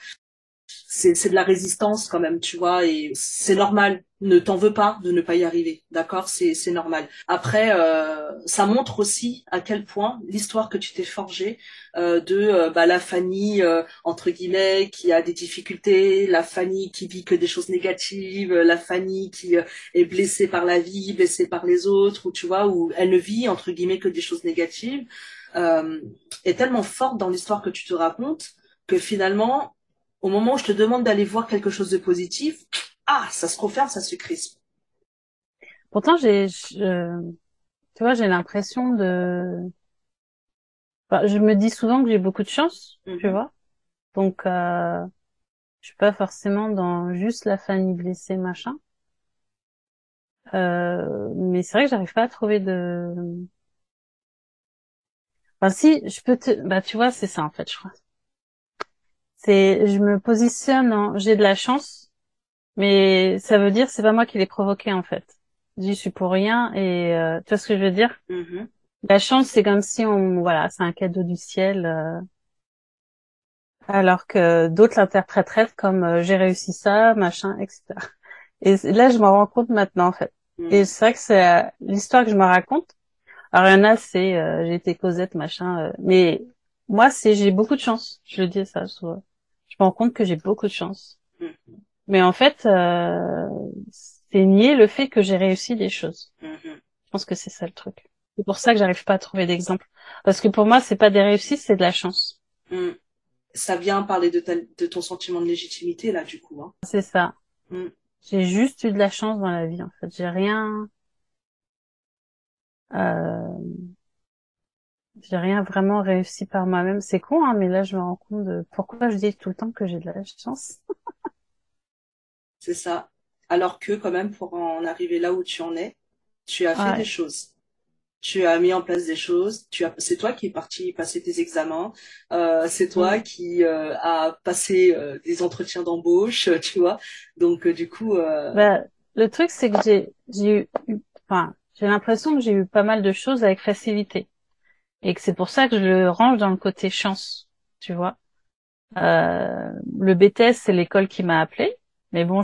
C'est, de la résistance quand même, tu vois, et c'est normal. Ne t'en veux pas de ne pas y arriver, d'accord? C'est, normal. Après, euh, ça montre aussi à quel point l'histoire que tu t'es forgée euh, de euh, bah, la Fanny euh, entre guillemets qui a des difficultés, la Fanny qui vit que des choses négatives, la Fanny qui euh, est blessée par la vie, blessée par les autres, ou tu vois, où elle ne vit entre guillemets que des choses négatives, euh, est tellement forte dans l'histoire que tu te racontes que finalement au moment où je te demande d'aller voir quelque chose de positif, ah, ça se referme, ça se crispe. Pourtant, j'ai, je, tu vois, j'ai l'impression de, enfin, je me dis souvent que j'ai beaucoup de chance, Mhm. tu vois. Donc, euh, je suis pas forcément dans juste la famille blessée, machin. Euh, mais c'est vrai que j'arrive pas à trouver de, enfin, si, je peux te, bah, tu vois, c'est ça, en fait, je crois. C'est, je me positionne en, j'ai de la chance, mais ça veut dire c'est pas moi qui l'ai provoqué en fait. J'y suis pour rien et euh, tu vois ce que je veux dire? Mhm. La chance c'est comme si on, voilà, c'est un cadeau du ciel, euh, alors que d'autres l'interpréteraient comme euh, j'ai réussi ça, machin, etc. Et là je m'en rends compte maintenant en fait. Mhm. Et c'est vrai que c'est euh, l'histoire que je me raconte. Alors il y en a c'est euh, j'ai été Cosette machin, euh, mais moi c'est j'ai beaucoup de chance. Je le dis ça, je, trouve. Je me rends compte que j'ai beaucoup de chance. Mhm. Mais en fait, euh, c'est nier le fait que j'ai réussi des choses. Mhm. Je pense que c'est ça le truc. C'est pour ça que j'arrive pas à trouver d'exemple. Parce que pour moi, c'est pas des réussites, c'est de la chance. Mhm. Ça vient parler de, ta, de ton sentiment de légitimité là, du coup. Hein. C'est ça. Mm. J'ai juste eu de la chance dans la vie, en fait. J'ai rien, euh... j'ai rien vraiment réussi par moi-même. C'est con, hein, mais là, je me rends compte de pourquoi je dis tout le temps que j'ai de la chance. [LAUGHS] C'est ça. Alors que quand même, pour en arriver là où tu en es, tu as fait des choses. Tu as mis en place des choses. Tu as, c'est toi qui es parti passer tes examens. Euh, c'est toi qui euh, a passé euh, des entretiens d'embauche, tu vois. Donc euh, du coup, euh, Bah, le truc, c'est que j'ai, j'ai eu, enfin, j'ai l'impression que j'ai eu pas mal de choses avec facilité. Et que c'est pour ça que je le range dans le côté chance, tu vois. Euh, le BTS, c'est l'école qui m'a appelé. Mais bon,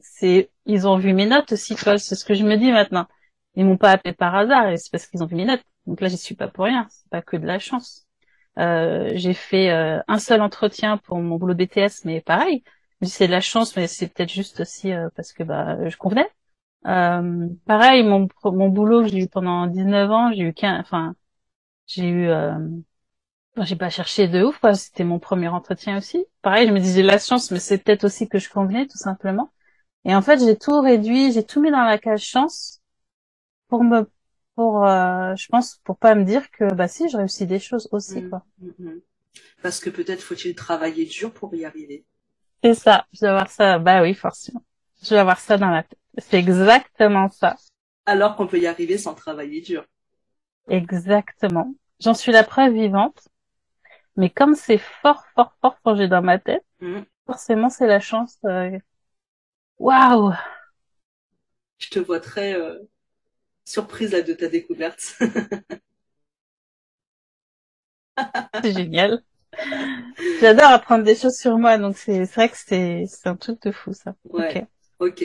c'est, ils ont vu mes notes aussi, tu vois. C'est ce que je me dis maintenant. Ils m'ont pas appelé par hasard, et c'est parce qu'ils ont vu mes notes. Donc là, j'y suis pas pour rien. C'est pas que de la chance. Euh, j'ai fait euh, un seul entretien pour mon boulot BTS, mais pareil, c'est de la chance, mais c'est peut-être juste aussi euh, parce que bah je convenais. Euh, pareil, mon mon boulot j'ai eu pendant 19 ans, j'ai eu qu'un, enfin j'ai eu, euh, j'ai pas cherché de ouf, quoi. C'était mon premier entretien aussi. Pareil, je me disais la chance, mais c'est peut-être aussi que je convenais tout simplement. Et en fait, j'ai tout réduit, j'ai tout mis dans la cage chance pour me, pour, euh, je pense, pour pas me dire que bah si, je réussis des choses aussi, Mm, quoi. mm, mm. Parce que peut-être faut-il travailler dur pour y arriver. C'est ça, je dois avoir ça, bah oui, forcément. Je dois avoir ça dans la tête. C'est exactement ça. Alors qu'on peut y arriver sans travailler dur. Exactement. J'en suis la preuve vivante. Mais comme c'est fort, fort, fort forgé dans ma tête, Mm. forcément, c'est la chance. euh, Waouh! Je te vois très euh, surprise là de ta découverte. [LAUGHS] C'est génial. J'adore apprendre des choses sur moi, donc c'est vrai que c'est un truc de fou, ça. Ouais. Ok. Ok.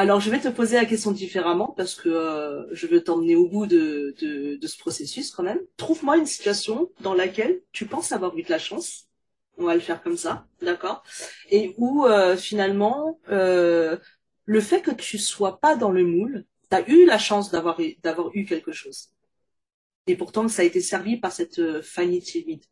Alors je vais te poser la question différemment parce que euh, je veux t'emmener au bout de, de, de ce processus quand même. Trouve-moi une situation dans laquelle tu penses avoir eu de la chance. On va le faire comme ça, d'accord? Et où euh, finalement euh, le fait que tu sois pas dans le moule, t'as eu la chance d'avoir d'avoir eu quelque chose. Et pourtant ça a été servi par cette euh, Fanny timide.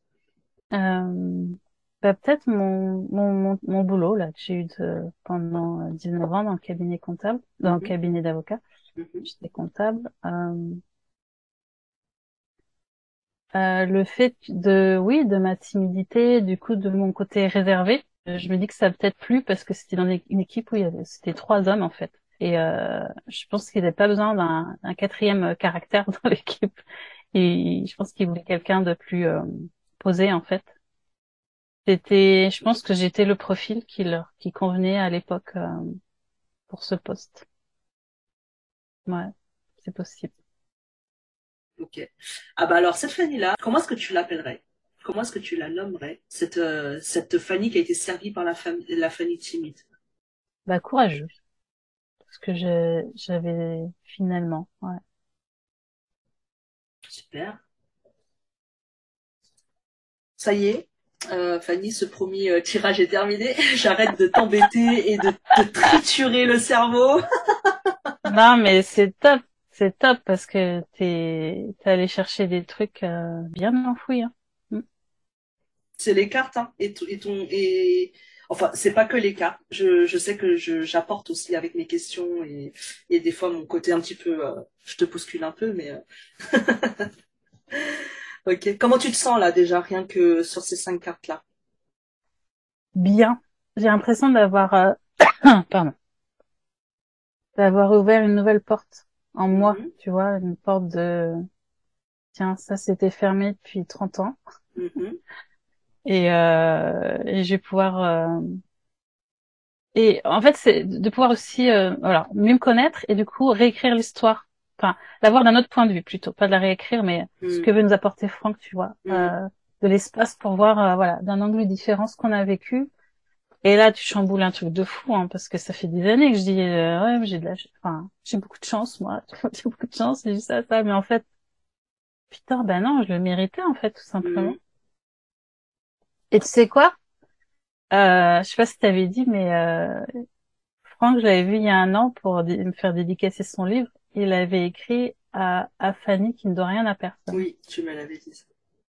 Euh, bah, peut-être mon, mon, mon, mon boulot, là, que j'ai eu de, pendant euh, 19 ans dans le cabinet comptable, dans le Mhm. cabinet d'avocat. Mhm. J'étais comptable. Euh, euh, le fait de, oui, de ma timidité, du coup, de mon côté réservé, euh, je me dis que ça a peut-être plu parce que c'était dans une équipe où il y avait, c'était trois hommes, en fait. Et euh, je pense qu'il n'avait pas besoin d'un d'un quatrième euh, caractère [LAUGHS] dans l'équipe. Et je pense qu'il voulait quelqu'un de plus euh, posé, en fait. C'était, je pense que j'étais le profil qui leur, qui convenait à l'époque euh, pour ce poste. Ouais, c'est possible. Ok. Ah bah alors cette Fanny-là, comment est-ce que tu l'appellerais? Comment est-ce que tu la nommerais? Cette, euh, cette Fanny qui a été servie par la, femme, la Fanny timide? Bah courageux, parce que je j'avais finalement, ouais. Super. Ça y est, euh, Fanny, ce premier euh, tirage est terminé. [LAUGHS] J'arrête de t'embêter et de te triturer le cerveau. [LAUGHS] Non, mais c'est top, c'est top parce que t'es t'es allé chercher des trucs euh, bien enfouis. Hein. C'est les cartes, hein. Et, tout- et ton, et, enfin, c'est pas que les cartes. Je, je sais que j'apporte aussi avec mes questions et, et des fois mon côté un petit peu, je te bouscule un peu, mais, [LAUGHS] ok. Comment tu te sens là déjà, rien que sur ces cinq cartes-là? Bien. J'ai l'impression d'avoir, euh, [COUGHS] pardon, d'avoir ouvert une nouvelle porte en moi, Mhm. tu vois, une porte de, tiens, ça c'était fermé depuis 30 ans Mhm. [LAUGHS] et, euh, et je vais pouvoir euh, Et en fait, c'est de pouvoir aussi, euh, voilà, mieux me connaître et du coup réécrire l'histoire. Enfin, l'avoir d'un autre point de vue plutôt, pas de la réécrire, mais ce Mm. que veut nous apporter Franck, tu vois, Mm. euh, de l'espace pour voir, euh, voilà, d'un angle différent ce qu'on a vécu. Et là, tu chamboules un truc de fou, hein, parce que ça fait des années que je dis, euh, ouais, mais j'ai de la, enfin, j'ai beaucoup de chance, moi, [LAUGHS] j'ai beaucoup de chance, j'ai ça, ça, mais en fait, putain, ben non, je le méritais en fait, tout simplement. Mm. Et tu sais quoi? Euh, je sais pas si t'avais dit, mais euh, Franck, je l'avais vu il y a un an pour me faire dédicacer son livre. Il avait écrit à, à Fanny qui ne doit rien à personne. Oui, tu me l'avais dit. ça.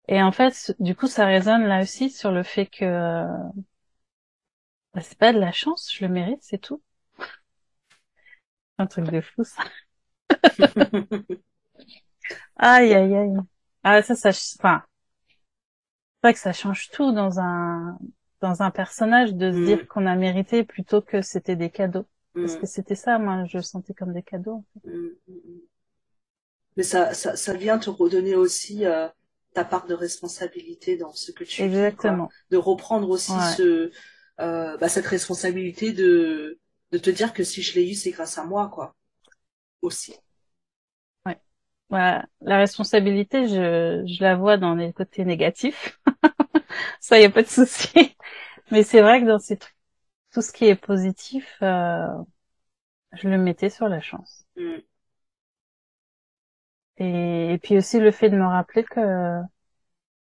Et en fait, du coup, ça résonne là aussi sur le fait que euh, bah, c'est pas de la chance, je le mérite, c'est tout. Un truc de fou, ça. [LAUGHS] Aïe, aïe, aïe. Ah, ça, ça, enfin, c'est vrai que ça change tout dans un dans un personnage de se Mm. dire qu'on a mérité plutôt que c'était des cadeaux. Parce Mm. que c'était ça, moi, je le sentais comme des cadeaux. Mm, mm. Mais ça, ça, ça vient te redonner aussi euh, ta part de responsabilité dans ce que tu vis. Exactement. De reprendre aussi Ouais. ce, euh, bah, cette responsabilité de, de te dire que si je l'ai eu, c'est grâce à moi, quoi. Aussi. Ouais. Voilà. La responsabilité, je, je la vois dans les côtés négatifs. [LAUGHS] Ça, y a pas de souci. Mais c'est vrai que dans ces trucs, tout ce qui est positif, euh, je le mettais sur la chance. Mm. Et, et, puis aussi le fait de me rappeler que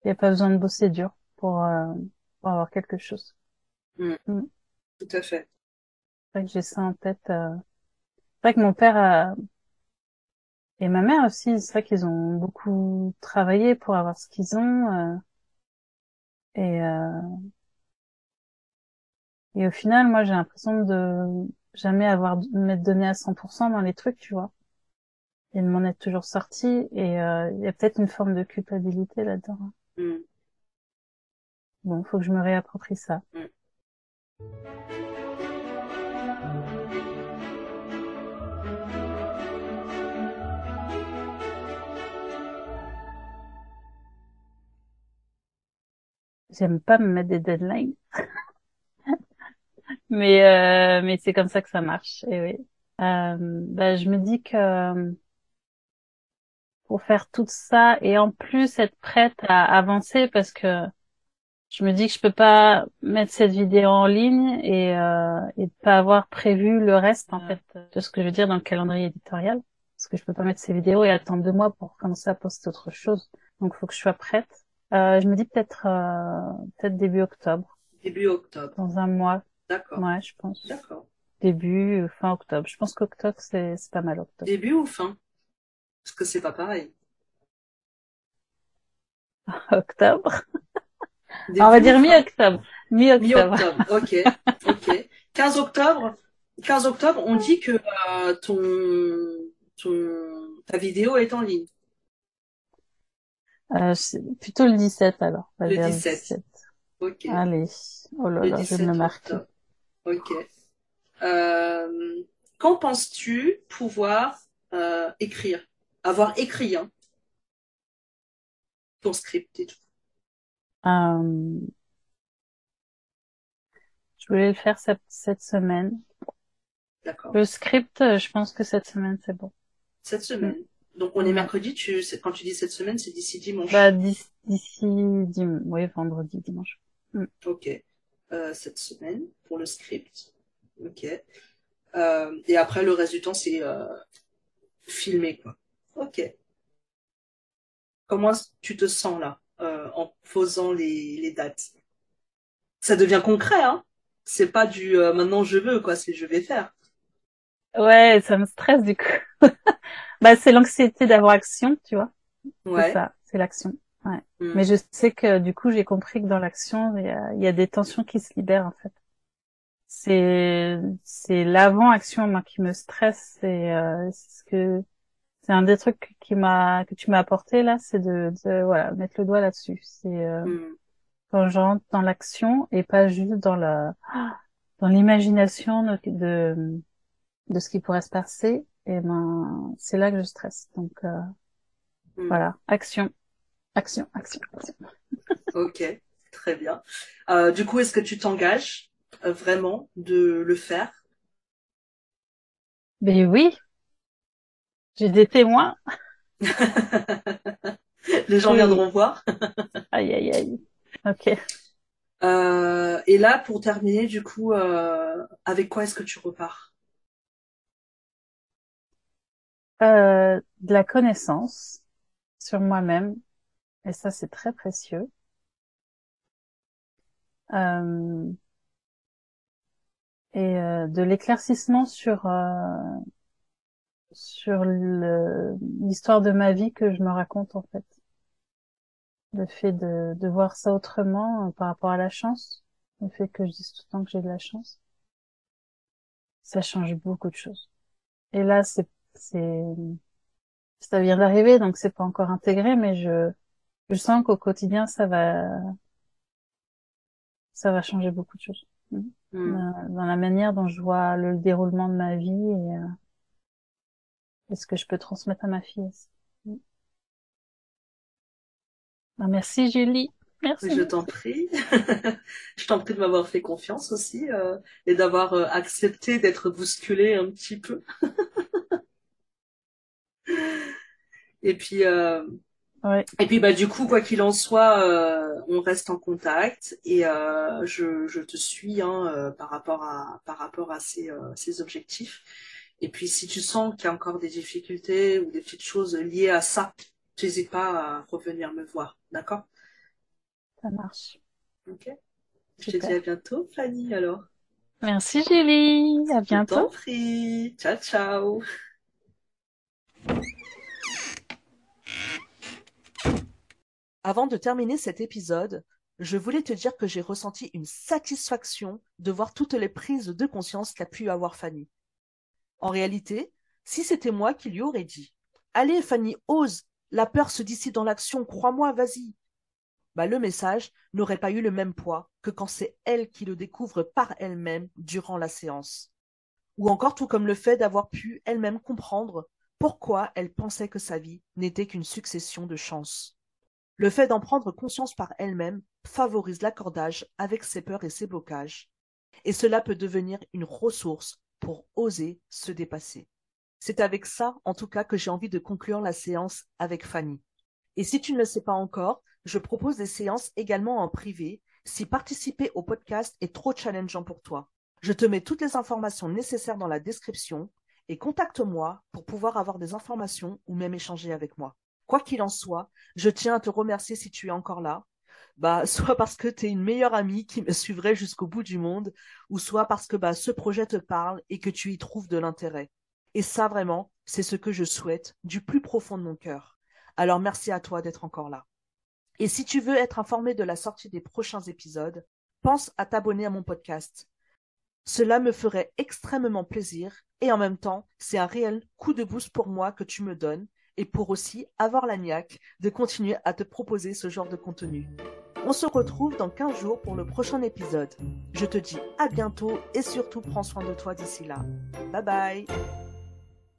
il n'y a pas besoin de bosser dur pour, euh, pour avoir quelque chose. Mm. Mm. Tout à fait. C'est vrai que j'ai ça en tête. Euh... C'est vrai que mon père a... et ma mère aussi, c'est vrai qu'ils ont beaucoup travaillé pour avoir ce qu'ils ont. Euh... Et, euh... et au final, moi, j'ai l'impression de jamais avoir m'être donné à 100% dans les trucs, tu vois. Et de m'en être toujours sorti. Et euh, il y a peut-être une forme de culpabilité là-dedans. Mm. Bon, faut que je me réapproprie ça. Mm. J'aime pas me mettre des deadlines. Mais euh, mais c'est comme ça que ça marche. Et oui. Euh, bah, je me dis que pour faire tout ça et en plus être prête à avancer parce que je me dis que je peux pas mettre cette vidéo en ligne et euh, et pas avoir prévu le reste en fait de ce que je veux dire dans le calendrier éditorial. Parce que je peux pas mettre ces vidéos et attendre deux mois pour commencer à poster autre chose. Donc faut que je sois prête. Euh, je me dis peut-être euh, peut-être début octobre. Début octobre. Dans un mois d'accord ouais je pense d'accord début fin octobre je pense qu'octobre c'est pas mal octobre début ou fin? Parce que c'est pas pareil [LAUGHS] octobre? On va dire mi-octobre. Mi-octobre. Mi-octobre, ok. [LAUGHS] ok. 15 octobre, 15 octobre, on dit que euh, ton, ton, ta vidéo est en ligne. Euh, plutôt le 17 alors. Le 17. Ok. Allez. Oh là là, je vais me marquer. Ok. Euh, quand penses-tu pouvoir euh, écrire? Avoir écrit hein, ton script et tout euh, je voulais le faire cette, cette semaine. D'accord. Le script, je pense que cette semaine, c'est bon. Cette semaine? Donc on est mercredi, tu, quand tu dis cette semaine, c'est d'ici dimanche. Bah, d'ici, dim... oui, vendredi, dimanche. Mm. Ok. Euh, cette semaine pour le script. Ok. Euh, et après, le reste du temps, c'est euh, filmé, quoi. Ok. Comment tu te sens là en posant les, les dates? Ça devient concret, hein. C'est pas du maintenant je veux, quoi, c'est je vais faire. Ouais, ça me stresse du coup. [LAUGHS] bah, c'est l'anxiété d'avoir action, tu vois. Ouais. C'est ça, c'est l'action. Ouais. Mm. Mais je sais que du coup, j'ai compris que dans l'action, il y a, y a des tensions qui se libèrent en fait. C'est c'est l'avant-action moi qui me stresse. C'est euh, ce que c'est un des trucs qui m'a que tu m'as apporté là, c'est de, de, voilà mettre le doigt là-dessus. C'est euh, mm. quand j'entre dans l'action et pas juste dans la dans l'imagination de, de, de ce qui pourrait se passer. Et ben c'est là que je stresse. Donc euh, mm. voilà, action, action, action, action. [LAUGHS] ok, très bien. Euh, du coup, est-ce que tu t'engages euh, vraiment de le faire? Ben oui, j'ai des témoins. [LAUGHS] Les gens viendront voir. [LAUGHS] aïe, aïe, aïe. Ok. Euh, et là, pour terminer, du coup, euh, avec quoi est-ce que tu repars? Euh, De la connaissance sur moi-même. Et ça, c'est très précieux. Euh, et euh, de l'éclaircissement sur euh, sur l'histoire de ma vie que je me raconte en fait. Le fait de, de voir ça autrement euh, par rapport à la chance, le fait que je dise tout le temps que j'ai de la chance, ça change beaucoup de choses. Et là, c'est c'est ça vient d'arriver, donc c'est pas encore intégré, mais je je sens qu'au quotidien ça va ça va changer beaucoup de choses mm. dans, dans la manière dont je vois le déroulement de ma vie et euh, est-ce que je peux transmettre à ma fille aussi. Ben, merci Julie. Merci. Je t'en prie. [LAUGHS] je t'en prie de m'avoir fait confiance aussi euh, et d'avoir euh, accepté d'être bousculé un petit peu. [LAUGHS] et puis, Ouais. et puis bah du coup, quoi qu'il en soit, euh, on reste en contact et euh, je, je te suis hein, euh, par rapport à par rapport à ces, euh, ces objectifs. Et puis si tu sens qu'il y a encore des difficultés ou des petites choses liées à ça, n'hésite pas à revenir me voir, d'accord? Ça marche. Ok. Je te dis à bientôt, Fanny, alors. Merci Julie. À Je t'en bientôt. prie. Ciao, ciao. Avant de terminer cet épisode, je voulais te dire que j'ai ressenti une satisfaction de voir toutes les prises de conscience qu'a pu avoir Fanny. En réalité, si c'était moi qui lui aurais dit Allez, Fanny, ose, la peur se dissipe dans l'action, crois-moi, vas-y. Bah, le message n'aurait pas eu le même poids que quand c'est elle qui le découvre par elle-même durant la séance. Ou encore tout comme le fait d'avoir pu elle-même comprendre pourquoi elle pensait que sa vie n'était qu'une succession de chances. Le fait d'en prendre conscience par elle-même favorise l'accordage avec ses peurs et ses blocages, et cela peut devenir une ressource pour oser se dépasser. C'est avec ça, en tout cas, que j'ai envie de conclure la séance avec Fanny. Et si tu ne le sais pas encore, je propose des séances également en privé si participer au podcast est trop challengeant pour toi. Je te mets toutes les informations nécessaires dans la description et contacte-moi pour pouvoir avoir des informations ou même échanger avec moi. Quoi qu'il en soit, je tiens à te remercier si tu es encore là. Bah, [LAUGHS] soit parce que tu es une meilleure amie qui me suivrait jusqu'au bout du monde, ou soit parce que bah, ce projet te parle et que tu y trouves de l'intérêt. Et ça, vraiment, c'est ce que je souhaite du plus profond de mon cœur. Alors merci à toi d'être encore là. Et si tu veux être informé de la sortie des prochains épisodes, pense à t'abonner à mon podcast. Cela me ferait extrêmement plaisir et en même temps, c'est un réel coup de boost pour moi que tu me donnes et pour aussi avoir la niaque de continuer à te proposer ce genre de contenu. On se retrouve dans 15 jours pour le prochain épisode. Je te dis à bientôt et surtout prends soin de toi d'ici là. Bye bye